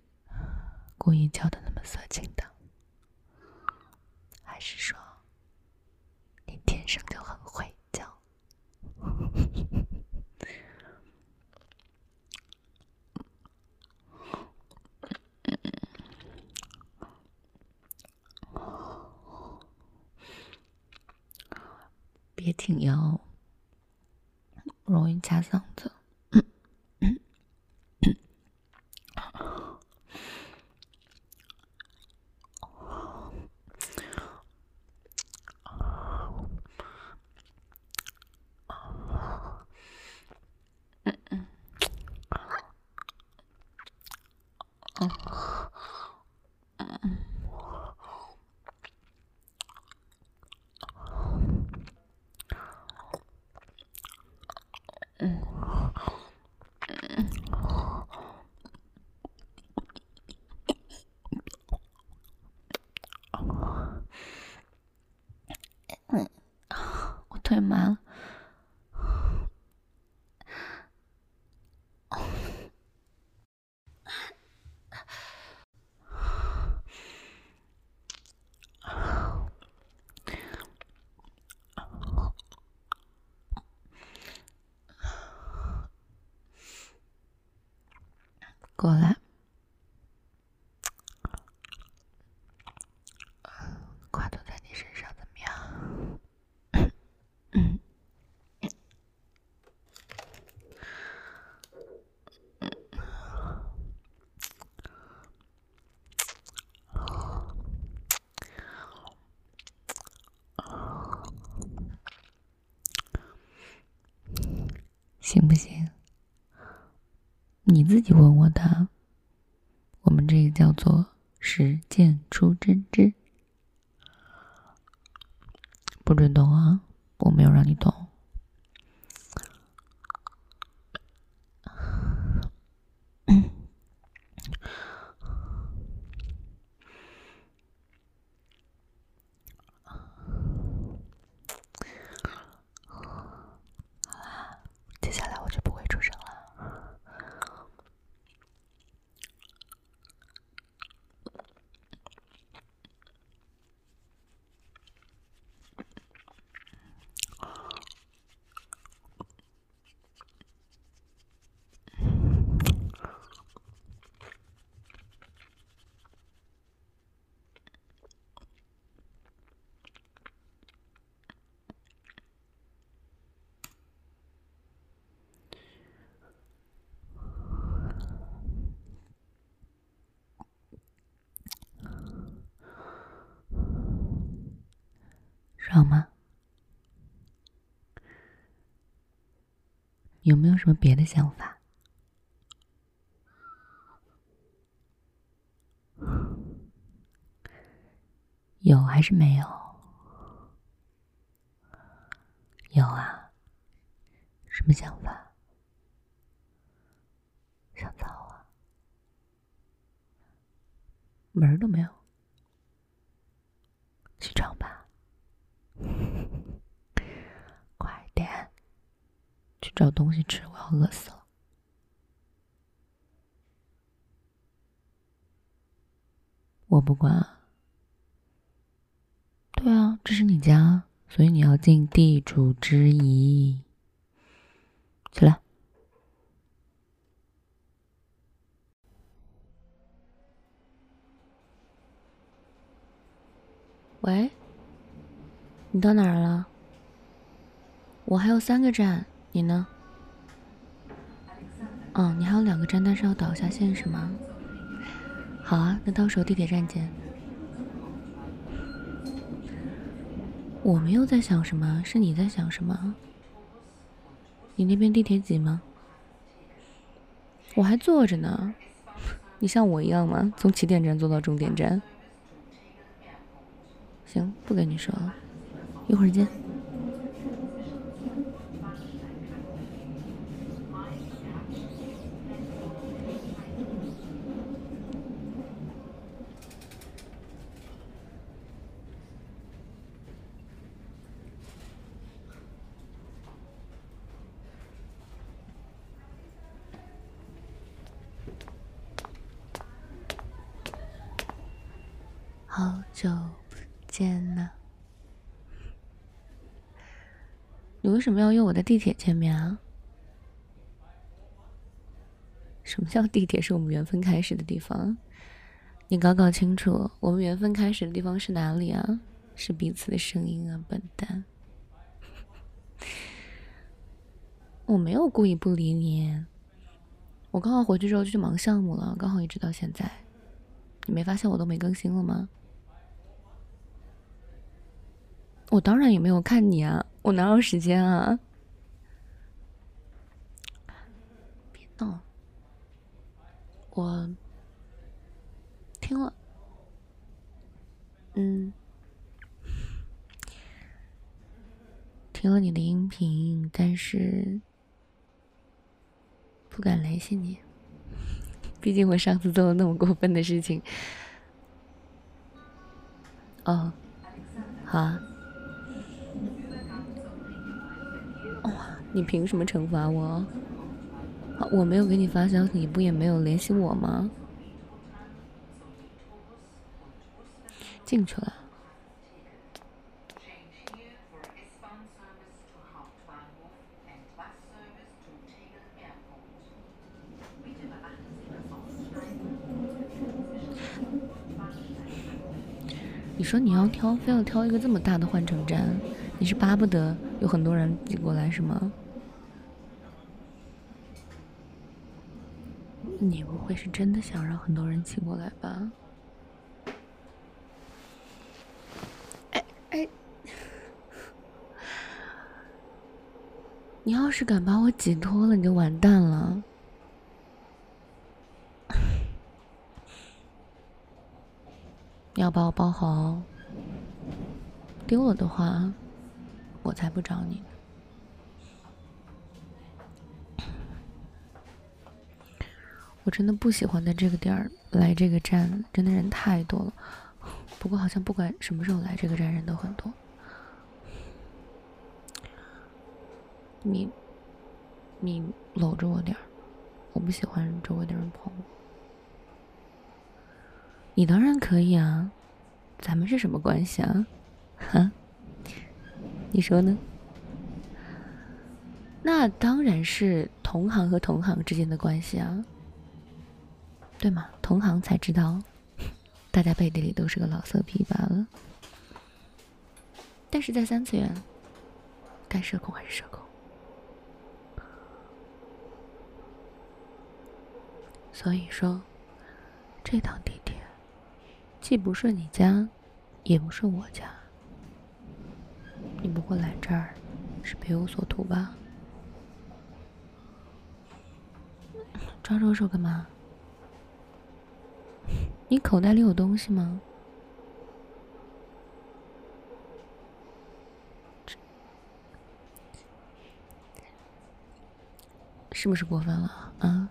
S1: 故意叫的那么色情的？还是说你天生就很会叫？也挺腰，容易夹嗓子。腿麻了，过来。跨度在你身上怎么样行不行？你自己问我的。我们这个叫做实践出真知，不准动啊！我没有让你动。知道吗？有没有什么别的想法？有还是没有？有啊。什么想法？想操啊？门儿都没有。起床吧。快点。去找东西吃，我要饿死了。我不管。对啊，这是你家，所以你要尽地主之谊。起来。喂，你到哪儿了？我还有三个站，你呢？哦，你还有两个站，但是要导一下线是吗？好啊，那到时候地铁站见。我没有在想什么，是你在想什么？你那边地铁挤吗？我还坐着呢。你像我一样吗？从起点站坐到终点站。行，不跟你说了，一会儿见。好久不见了，你为为什么要约我的地铁见面啊？什么叫地铁是我们缘分开始的地方？你搞搞清楚，我们缘分开始的地方是哪里啊？是彼此的声音啊，笨蛋！我没有故意不理你，我刚好回去之后就去忙项目了，刚好一直到现在。你没发现我都没更新了吗？我当然也没有看你啊，我哪有时间啊？别闹！我听了，嗯，听了你的音频，但是不敢联系你，毕竟我上次做了那么过分的事情。哦，好啊。你凭什么惩罚我？我没有给你发消息，你不也没有联系我吗？进去了。你说你要挑，非要挑一个这么大的换乘站，你是巴不得有很多人挤过来是吗？你不会是真的想让很多人挤过来吧？你要是敢把我挤脱了，你就完蛋了。你 [laughs] 要把我包好，丢了的话，我才不找你呢。我真的不喜欢在这个点儿来这个站，真的人太多了。不过好像不管什么时候来这个站，人都很多。你，你搂着我点儿，我不喜欢周围的人碰我。你当然可以啊，咱们是什么关系啊？哈，你说呢？那当然是同行和同行之间的关系啊。对吗？同行才知道，大家背地里都是个老色批罢了。但是在三次元，该社恐还是社恐。所以说，这趟地铁既不是你家，也不是我家。你不会来这儿，是别有所图吧？抓着我手干嘛？你口袋里有东西吗？是不是过分了啊？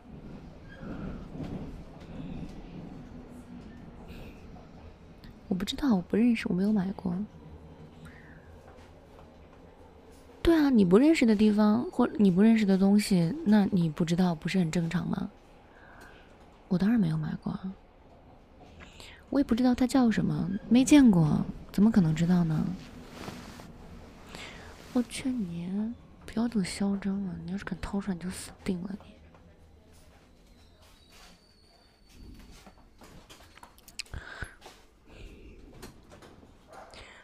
S1: 我不知道，我不认识，我没有买过。对啊，你不认识的地方或你不认识的东西，那你不知道不是很正常吗？我当然没有买过，我也不知道它叫什么，没见过，怎么可能知道呢？我劝你不要这么嚣张啊！你要是敢掏出来，你就死定了你。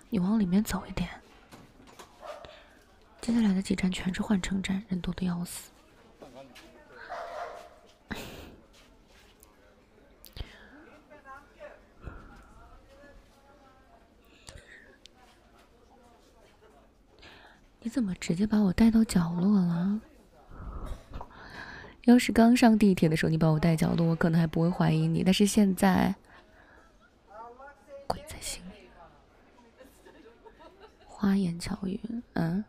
S1: 你往里面走一点，接下来的几站全是换乘站，人多的要死。你怎么直接把我带到角落了？要是刚上地铁的时候你把我带角落，我可能还不会怀疑你，但是现在。鬼才信花言巧语，嗯，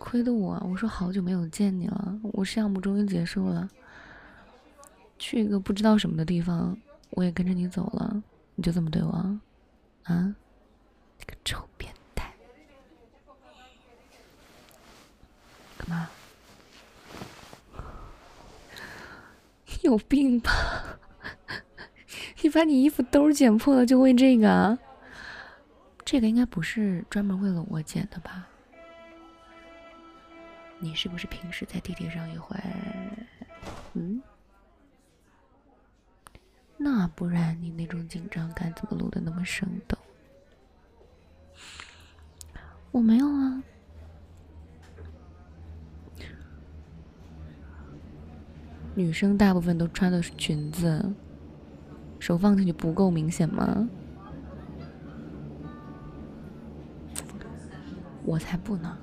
S1: 亏的我，我说好久没有见你了，我项目终于结束了，去一个不知道什么的地方，我也跟着你走了，你就这么对我，啊，这个臭变态，干嘛？[laughs] 有病吧？[laughs] 你把你衣服兜剪破了就为这个？这个应该不是专门为了我剪的吧？你是不是平时在地铁上也会？嗯？那不然你那种紧张感怎么录的那么生动？我没有啊。女生大部分都穿的是裙子，手放进去不够明显吗？我才不呢！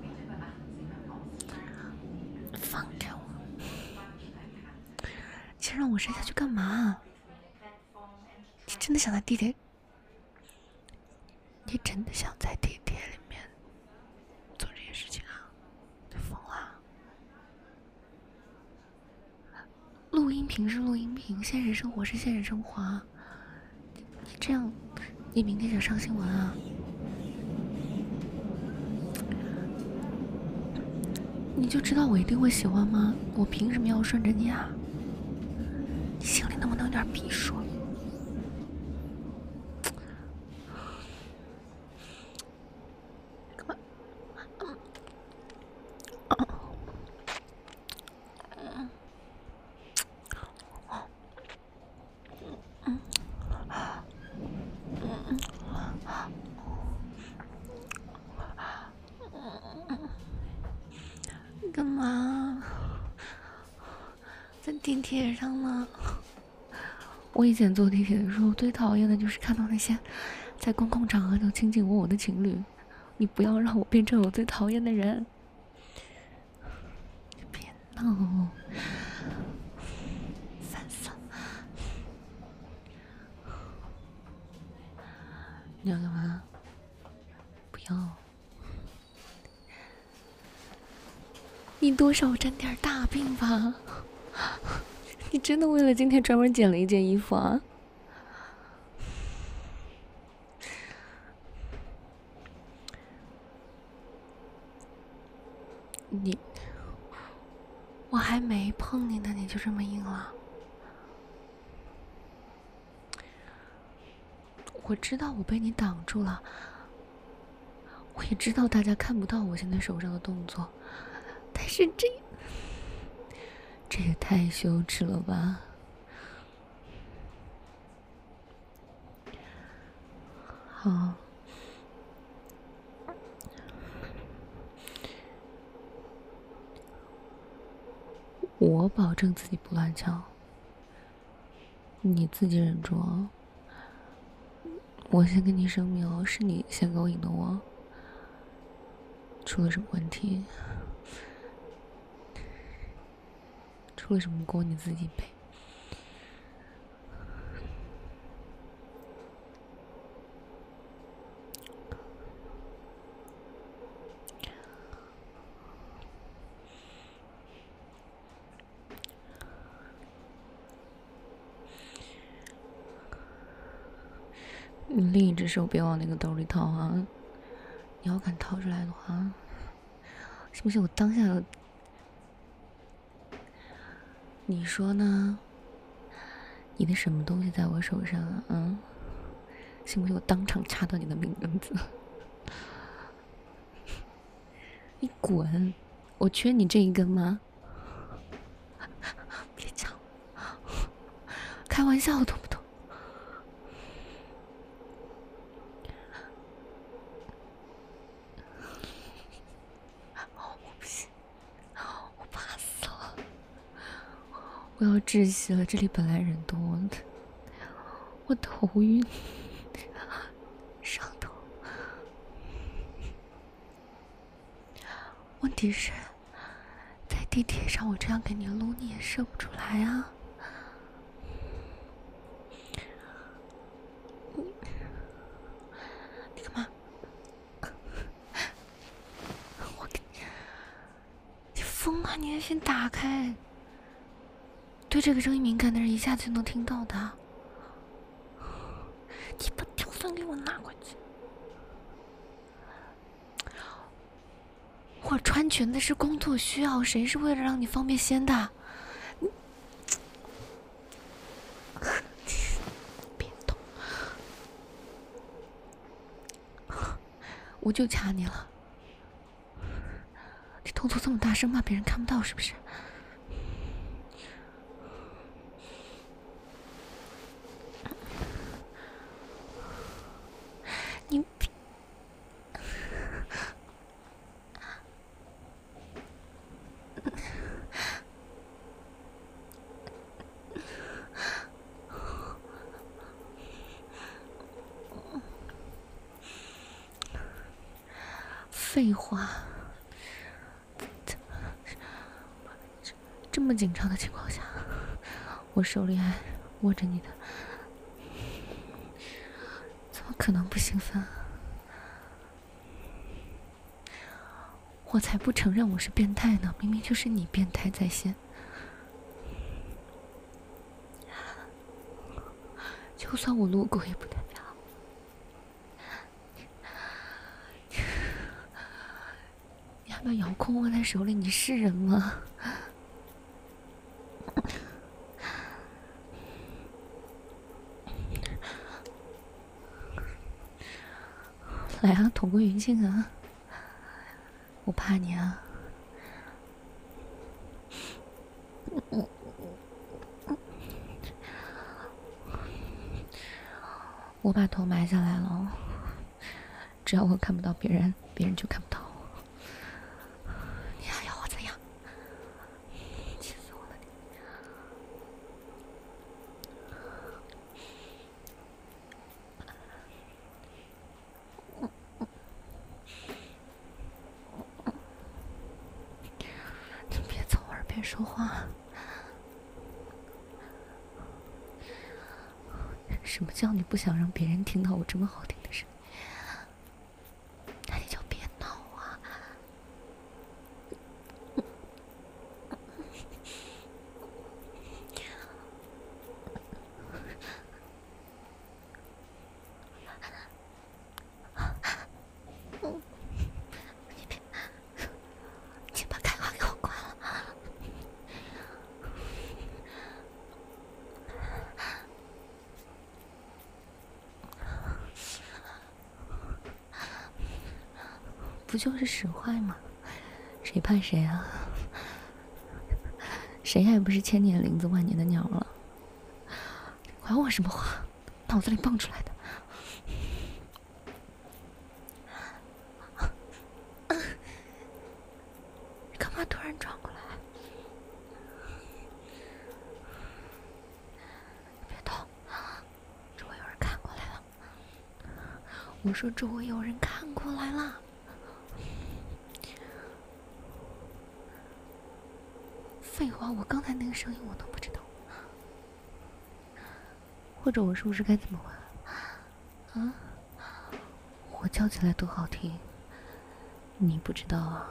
S1: 放开我！你先让我睡下去干嘛？你真的想在地铁？你真的想在地铁里面做这些事情啊？你疯了！录音屏是录音屏，现实生活是现实生活。你这样，你明天想上新闻啊？你就知道我一定会喜欢吗？我凭什么要顺着你啊？你心里能不能有点逼数？地铁上吗？我以前坐地铁的时候，最讨厌的就是看到那些在公共场合都卿卿我我的情侣。你不要让我变成我最讨厌的人！别闹，烦死了！你要干嘛？不要！你多少沾点大病吧？[laughs] 你真的为了今天专门捡了一件衣服啊？你，我还没碰你呢，你就这么硬了？我知道我被你挡住了，我也知道大家看不到我现在手上的动作，但是这……这也太羞耻了吧！好，我保证自己不乱叫，你自己忍住哦。我先跟你声明哦，是你先勾引的我，出了什么问题？为什么锅你自己背。你另一只手别往那个兜里掏啊！你要敢掏出来的话，信不信我当下？你说呢？你的什么东西在我手上啊？嗯？信不信我当场掐断你的命根子？你滚！我缺你这一根吗？别讲，开玩笑的吧懂？我要窒息了，这里本来人多的，我头晕，上头。问题是，在地铁上，我这样给你撸，你也射不出来啊！你干嘛？[laughs] 我给你，你疯啊！你先打开。对这个声音敏感的人，一下子就能听到的。你把吊扇给我拿过去。我穿裙子是工作需要，谁是为了让你方便掀的？别动，我就掐你了。你动作这么大声，怕别人看不到是不是？废话，这这么紧张的情况下，我手里还握着你的，怎么可能不兴奋？我才不承认我是变态呢！明明就是你变态在先。就算我路过也不代表。[laughs] 你还把遥控握在手里，你是人吗？来啊，同归于尽啊！我怕你啊！我把头埋下来了，只要我看不到别人，别人就看不到。说话？什么叫你不想让别人听到我这么好听的声音？那你就别闹啊！不就是使坏吗？谁怕谁啊？[laughs] 谁还不是千年林子万年的鸟了？管我什么话？脑子里蹦出来的。[laughs] 干嘛突然转过来？别动！周围有人看过来了。我说周围有人看过来了。废话，我刚才那个声音我都不知道。或者我是不是该怎么玩？啊？我叫起来多好听，你不知道啊？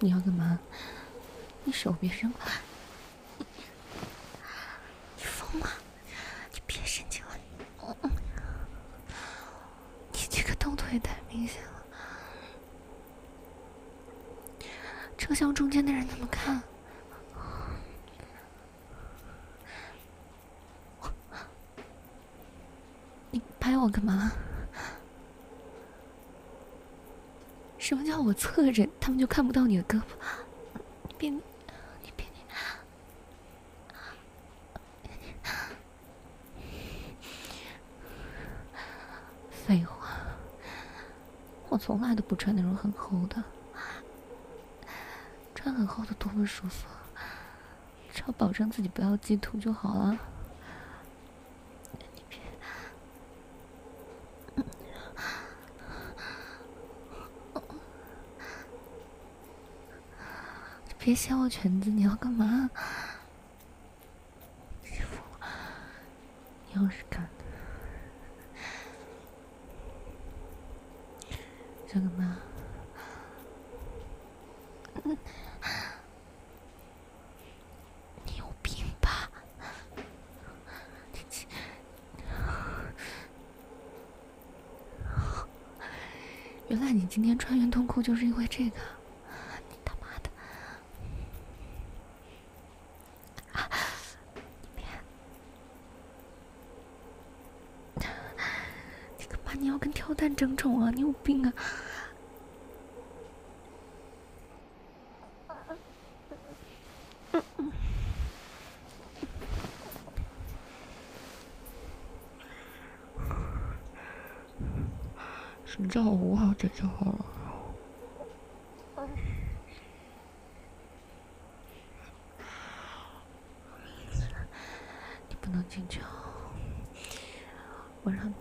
S1: 你要干嘛？你手别扔过来！你疯了！你别生气了！你这个动作也太明显了，车厢中间的人怎么看？你拍我干嘛？什么叫我侧着，他们就看不到你的胳膊？你别，你别你！废话，我从来都不穿那种很厚的，穿很厚的多么舒服，只要保证自己不要激凸就好了。别掀我裙子！你要干嘛？衣服，你要是敢，想干嘛？你有病吧？原来你今天穿运动裤就是因为这个。你要跟跳蛋争宠啊！你有病啊！什么叫我捂好这就好了？你不能进去啊！我让你。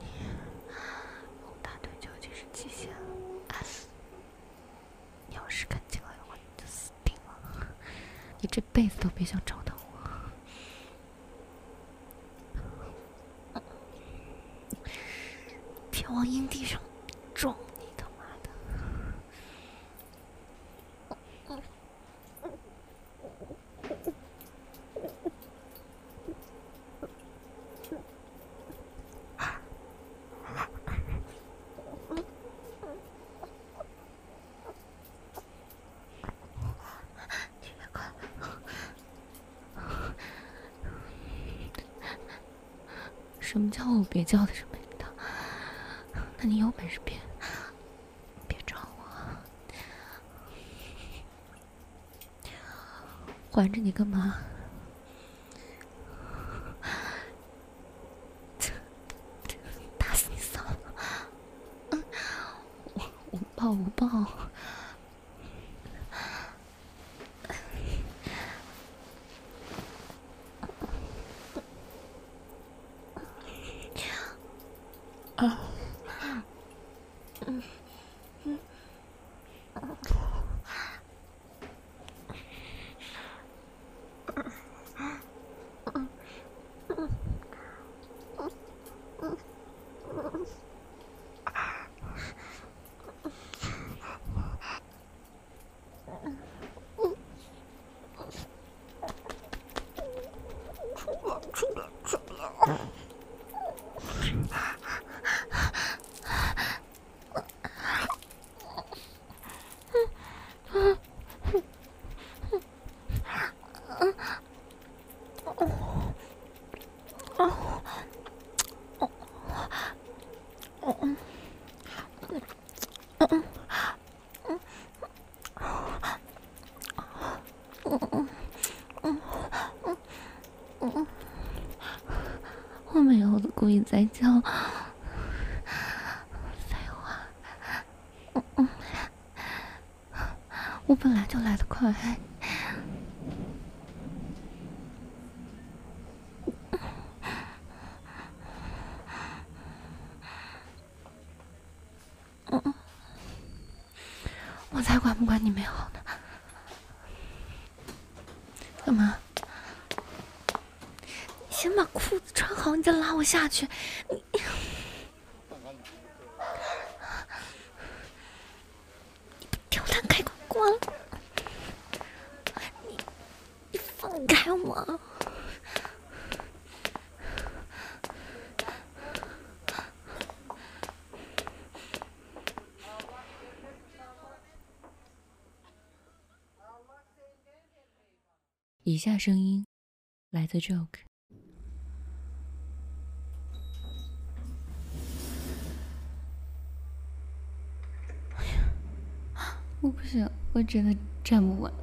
S1: 你这辈子都别想找到我！别往阴地上撞！叫我别叫的这么大？那你有本事别别找我！[laughs] 环着你干嘛？打死你算了！我我抱我抱。啊，嗯，嗯，嗯，嗯，嗯，嗯，嗯，啊，嗯，嗯，出来，出来，出来。我没有故意在叫，废话，我本来就来得快。嗯，我才管不管你没好呢。干嘛？你先把裤子穿好，你再去，你！你开关光。你，你放开我！以下声音来自 Joke。哎呀，我不行，我真的站不稳。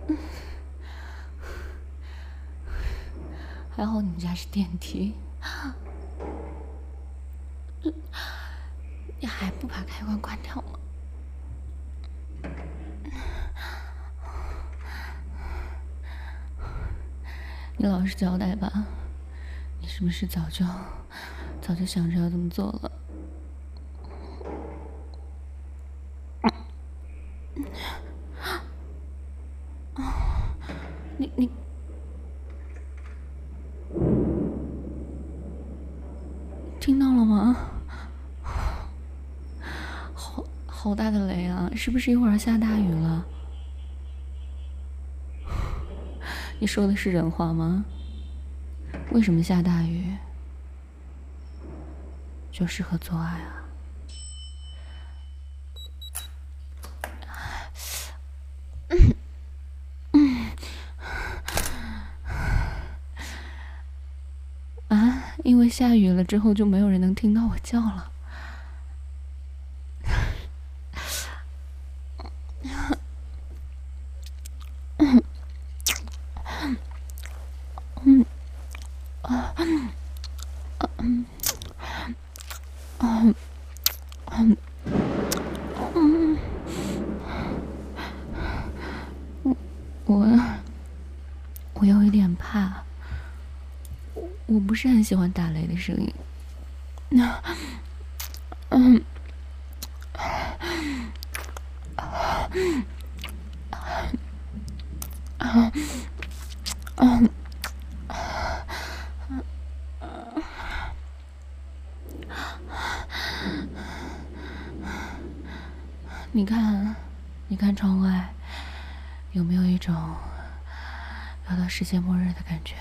S1: 还好你们家是电梯，你还不把开关关掉吗？你老实交代吧，你是不是早就早就想着要这么做了？你你听到了吗？好好大的雷啊！是不是一会儿要下大雨了？[laughs] 你说的是人话吗？为什么下大雨就适合做爱啊？啊！因为下雨了之后就没有人能听到我叫了。我不不是很喜欢打雷的声音。嗯，你看，你看窗外，有没有一种要到世界末日的感觉？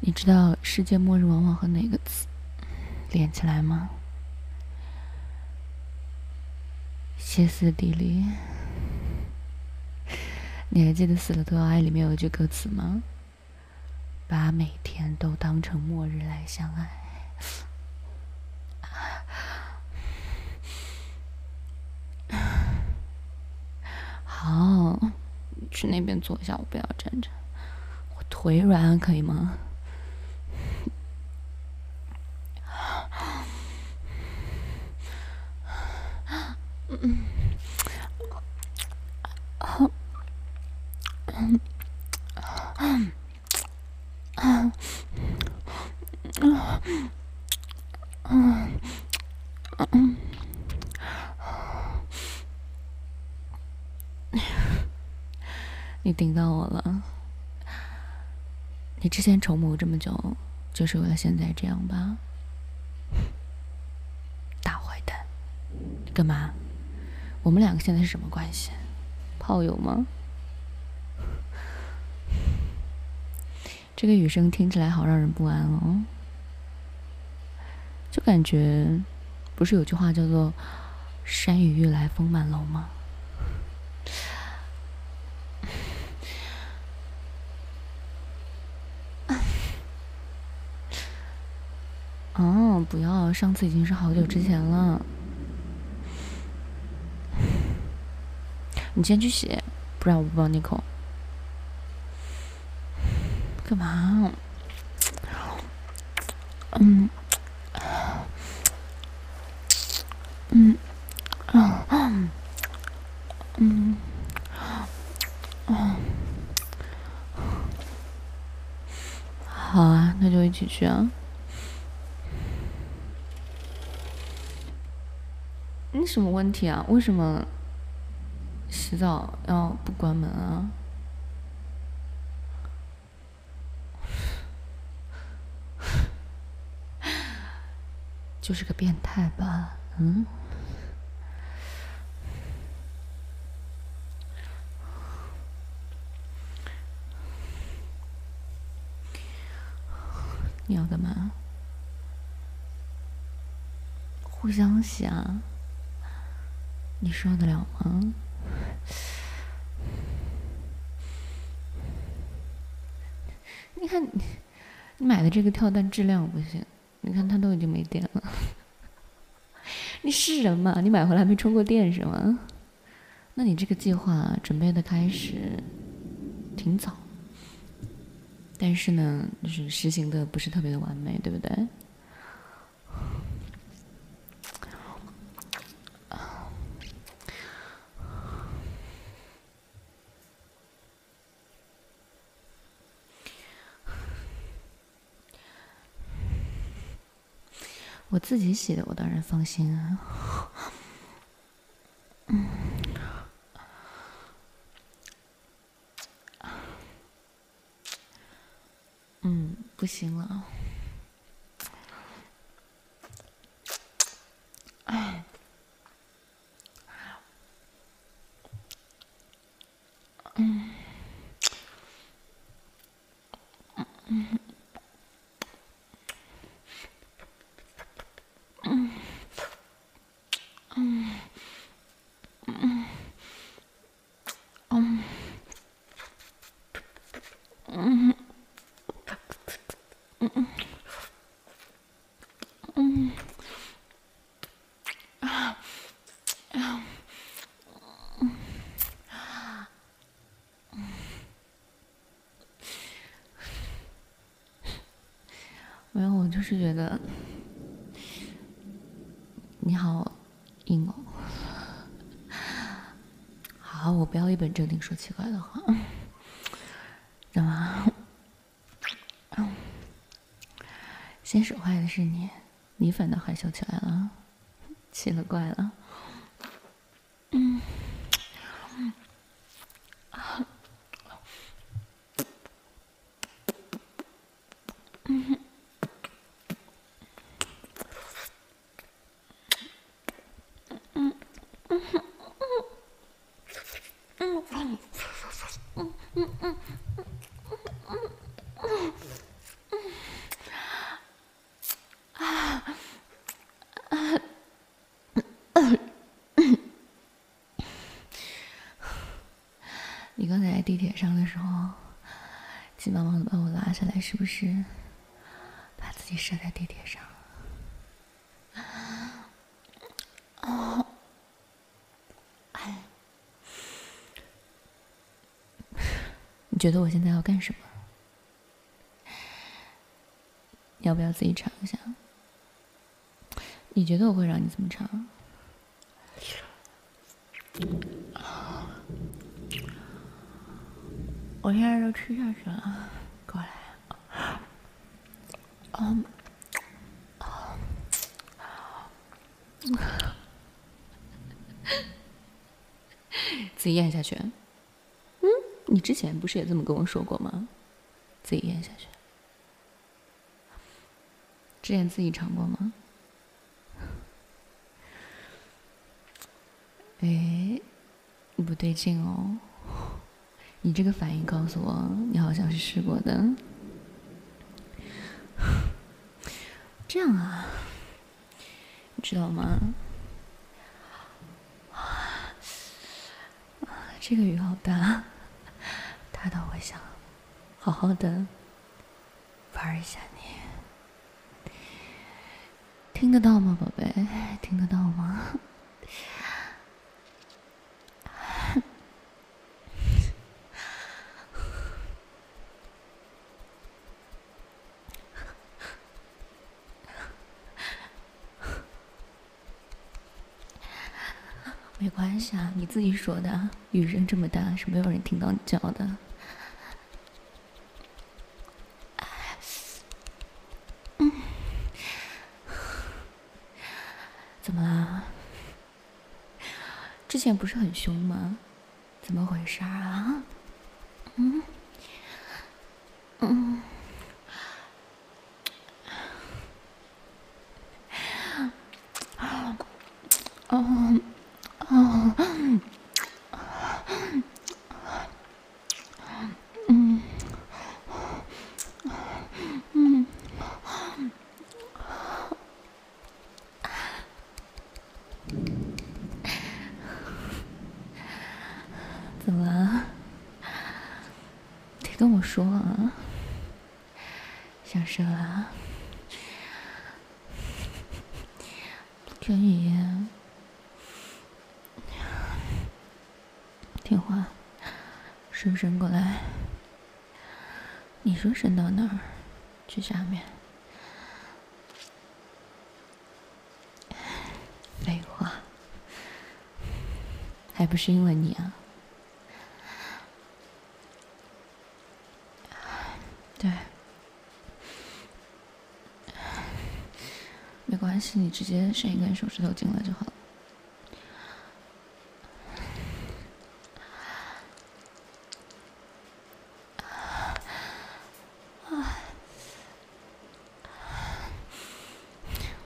S1: 你知道世界末日往往和哪个词连起来吗？歇斯底里。[laughs] 你还记得《死了都要爱》里面有一句歌词吗？把每天都当成末日来相爱。[sighs] 好，去那边坐一下，我不要站着，我腿软，可以吗？嗯，好，嗯，嗯，嗯，嗯，嗯，你顶到我了。你之前宠我这么久，就是为了现在这样吧？大坏蛋，干嘛？我们两现在是什么关系？炮友吗？[laughs] 这个雨声听起来好让人不安哦，就感觉不是有句话叫做“山雨欲来风满楼”吗？[laughs] 哦，不要，上次已经是好久之前了。你先去洗，不然我不帮你扣。干嘛？嗯，嗯，嗯，嗯，嗯，好啊，那就一起去啊。你什么问题啊？为什么？洗澡要不关门啊？[laughs] 就是个变态吧？嗯。你要干嘛？互相洗啊？你受得了吗？你看你，你买的这个跳蛋质量不行，你看它都已经没电了。[laughs] 你是人吗？你买回来没充过电是吗？那你这个计划准备的开始挺早。但是呢，就是实行的不是特别的完美，对不对？我自己洗的，我当然放心啊。嗯。嗯，不行了。哎，嗯，嗯嗯。没有，我就是觉得你好硬哦。好，我不要一本正经说奇怪的话，怎么？先使坏的是你，你反倒害羞起来了，奇了怪了。嗯。你刚才在地铁上的时候，急忙忙的是不是？把自己射在地铁上。哦，哎，你觉得我现在要干什么？要不要自己尝一下？你觉得我会让你怎么尝？我现在都吃下去了，过来。嗯，自己咽下去。嗯，你之前不是也这么跟我说过吗？自己咽下去。之前自己尝过吗？[laughs] 哎，不对劲哦。你这个反应告诉我，你好像是试过的。这样啊，你知道吗？这个雨好大，大到我想好的玩一下你。听得到吗，宝贝？听得到吗？[laughs] 没关系啊，你自己说的，雨声这么大，是没有人听到你叫的。怎么啦？之不是很凶吗？怎么回事啊？嗯嗯。怎么了？得跟我说啊！想射啊？可以。听话，手伸过来。你说伸到哪儿？去下面。废话，还不是因为你啊？对，没关系，你直接伸一根手指头进来就好了。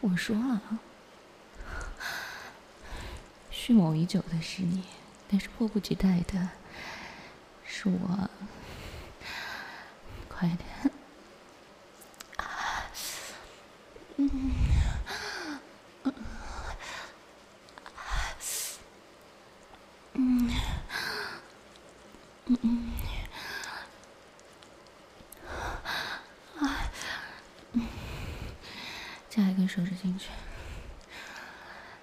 S1: 我说了，蓄谋已久的是你，但是迫不及待的是我。快点！嗯嗯嗯嗯啊嗯，加一根手指进去，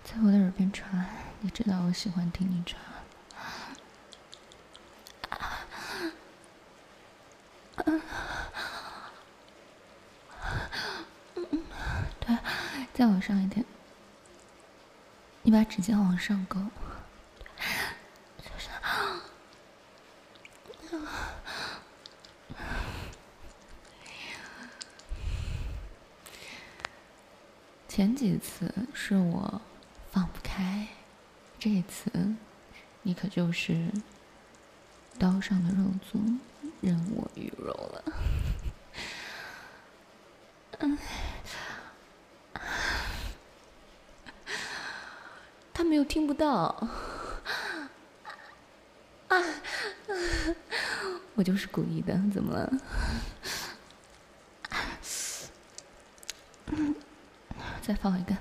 S1: 在我的耳边传，你知道我喜欢听你传。再往上一点，你把指尖往上勾，前几次是我放不开，这一次你可就是刀上的肉粽，任我鱼肉了。嗯。他没有听不到，啊，我就是故意的，怎么了？再放一个，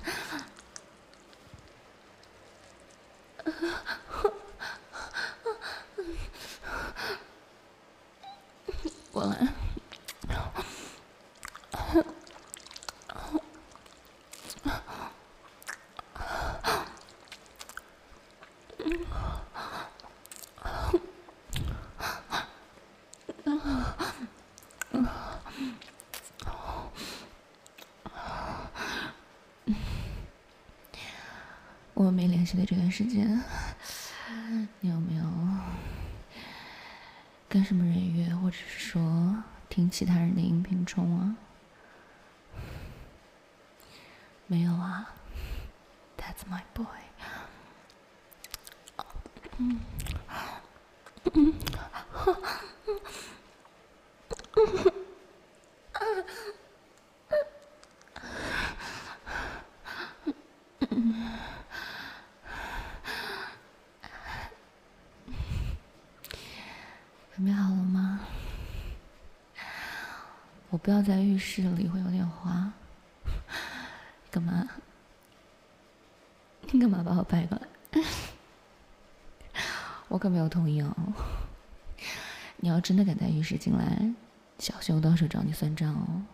S1: 过来。我们没联系的这段时间，你有没有跟什么人约，或者是说听其他人的音频充啊？没有啊，That's my boy。嗯嗯准备好了吗？我不要在浴室里，会有点滑。[laughs] 干嘛？你 [laughs] 干嘛把我掰过来？[laughs] 我可没有同意哦。你要真的敢在浴室进来，小心我到时候找你算账哦。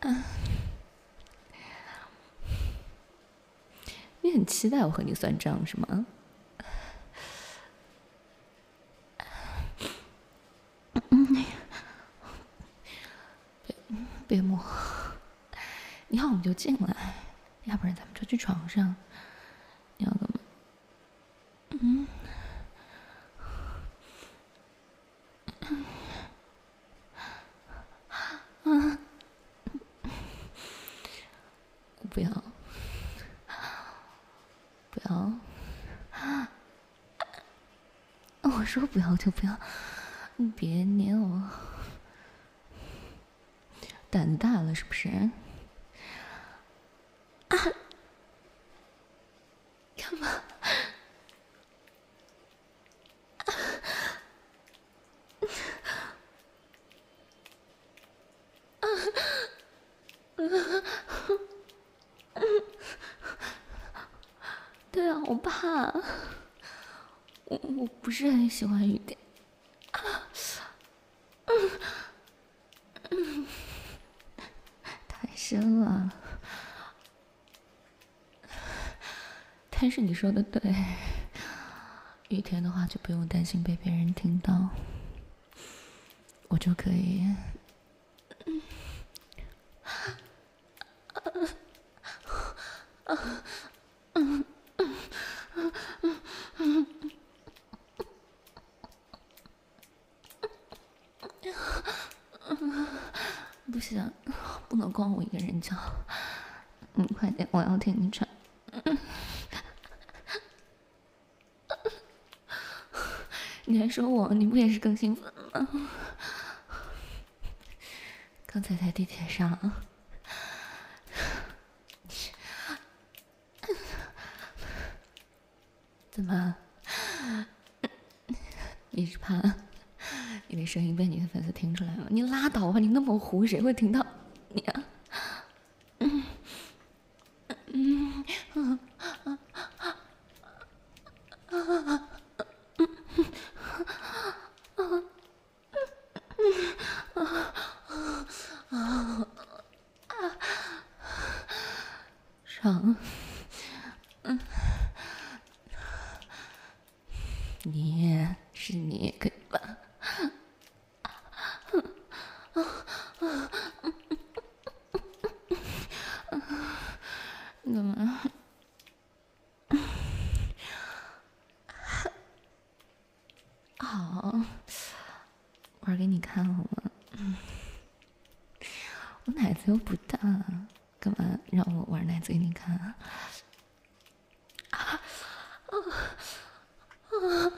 S1: [sighs] 你很期待我和你算账是吗？别摸！你要我们就进来，要不然咱们就去床上。你要干嘛？嗯？啊！不要，不要！我说不要就不要，你别捏我，胆子大了是不是？啊！干嘛？对啊，我怕。我我不是很喜欢雨点。太深了。但是你说的对，雨天的话就不用担心被别人听到，我就可以。不行，不能光我一个人叫。你快点，我要听你唱。[laughs] 你还说我，你不也是更兴奋吗？刚才在地铁上，怎么？你是怕因为声音被你的粉丝听出来了？你拉倒吧，你那么糊，谁会听到你啊？爽，嗯，你是你可以吧？干嘛？好，玩给你看好吗？我奶子又不大。干嘛让我玩奶子给你看啊？啊啊啊！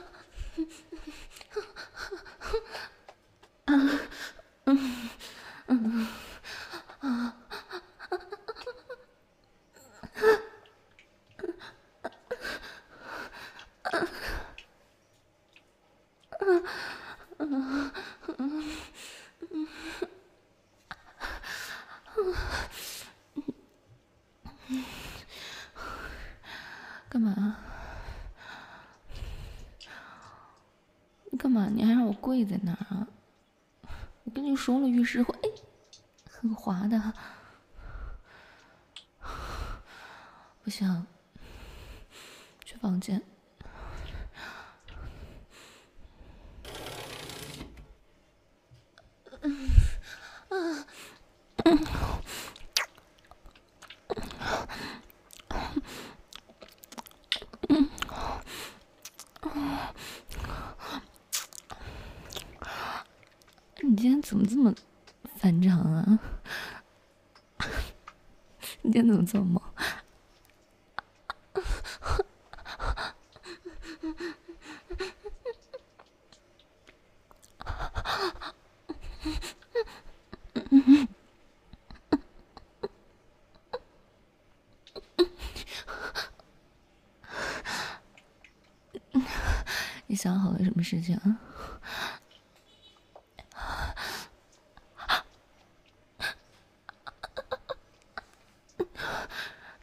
S1: 嗯嗯嗯啊干嘛？你干嘛？你还让我跪在哪啊？我跟你说了，浴室会哎，很滑的。不行，去房间。你今天怎么这么反常啊？[laughs] 你今天怎么这么猛？[laughs] 你想好了什么事情啊？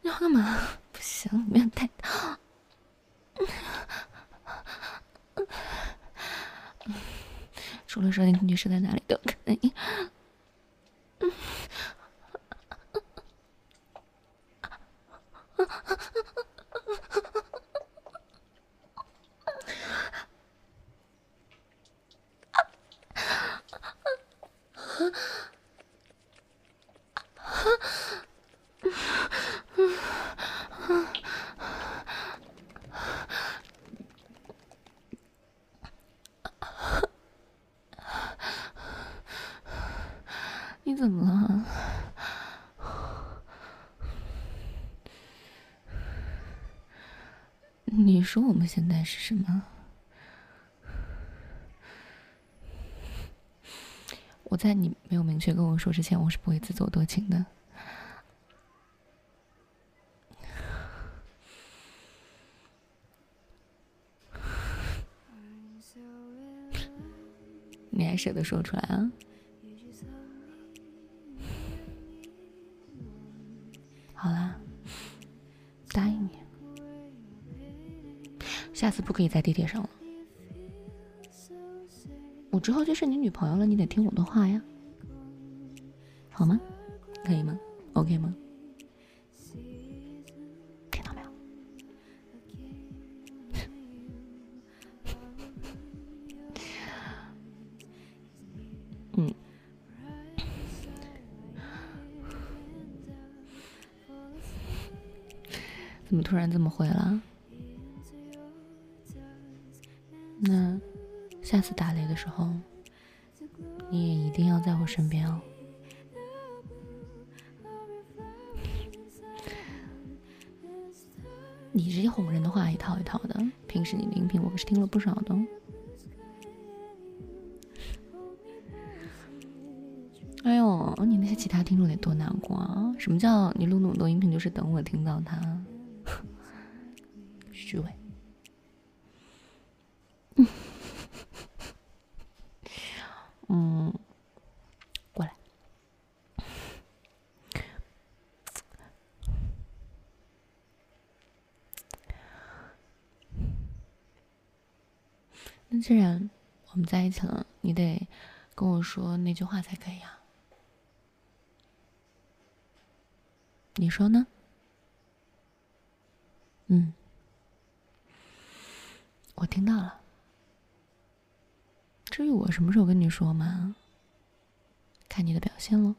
S1: 你要干嘛？不行，里面太烫。除了说你女士在哪里都可以。你怎么了？你说我们现在是什么？我在你没有明确跟我说之前，我是不会自作多情的。你还舍得说出来啊？不可以在地铁上了。我之后就是你女朋友了，你得听我的话呀，好吗？其他听众得多难过啊！什么叫你录那么多音频就是等我听到它？[laughs] 虚伪。[laughs] 嗯，过来。那既然我们在一起了，你得跟我说那句话才可以啊。你说呢？嗯，我听到了。至于我什么时候跟你说嘛，看你的表现喽。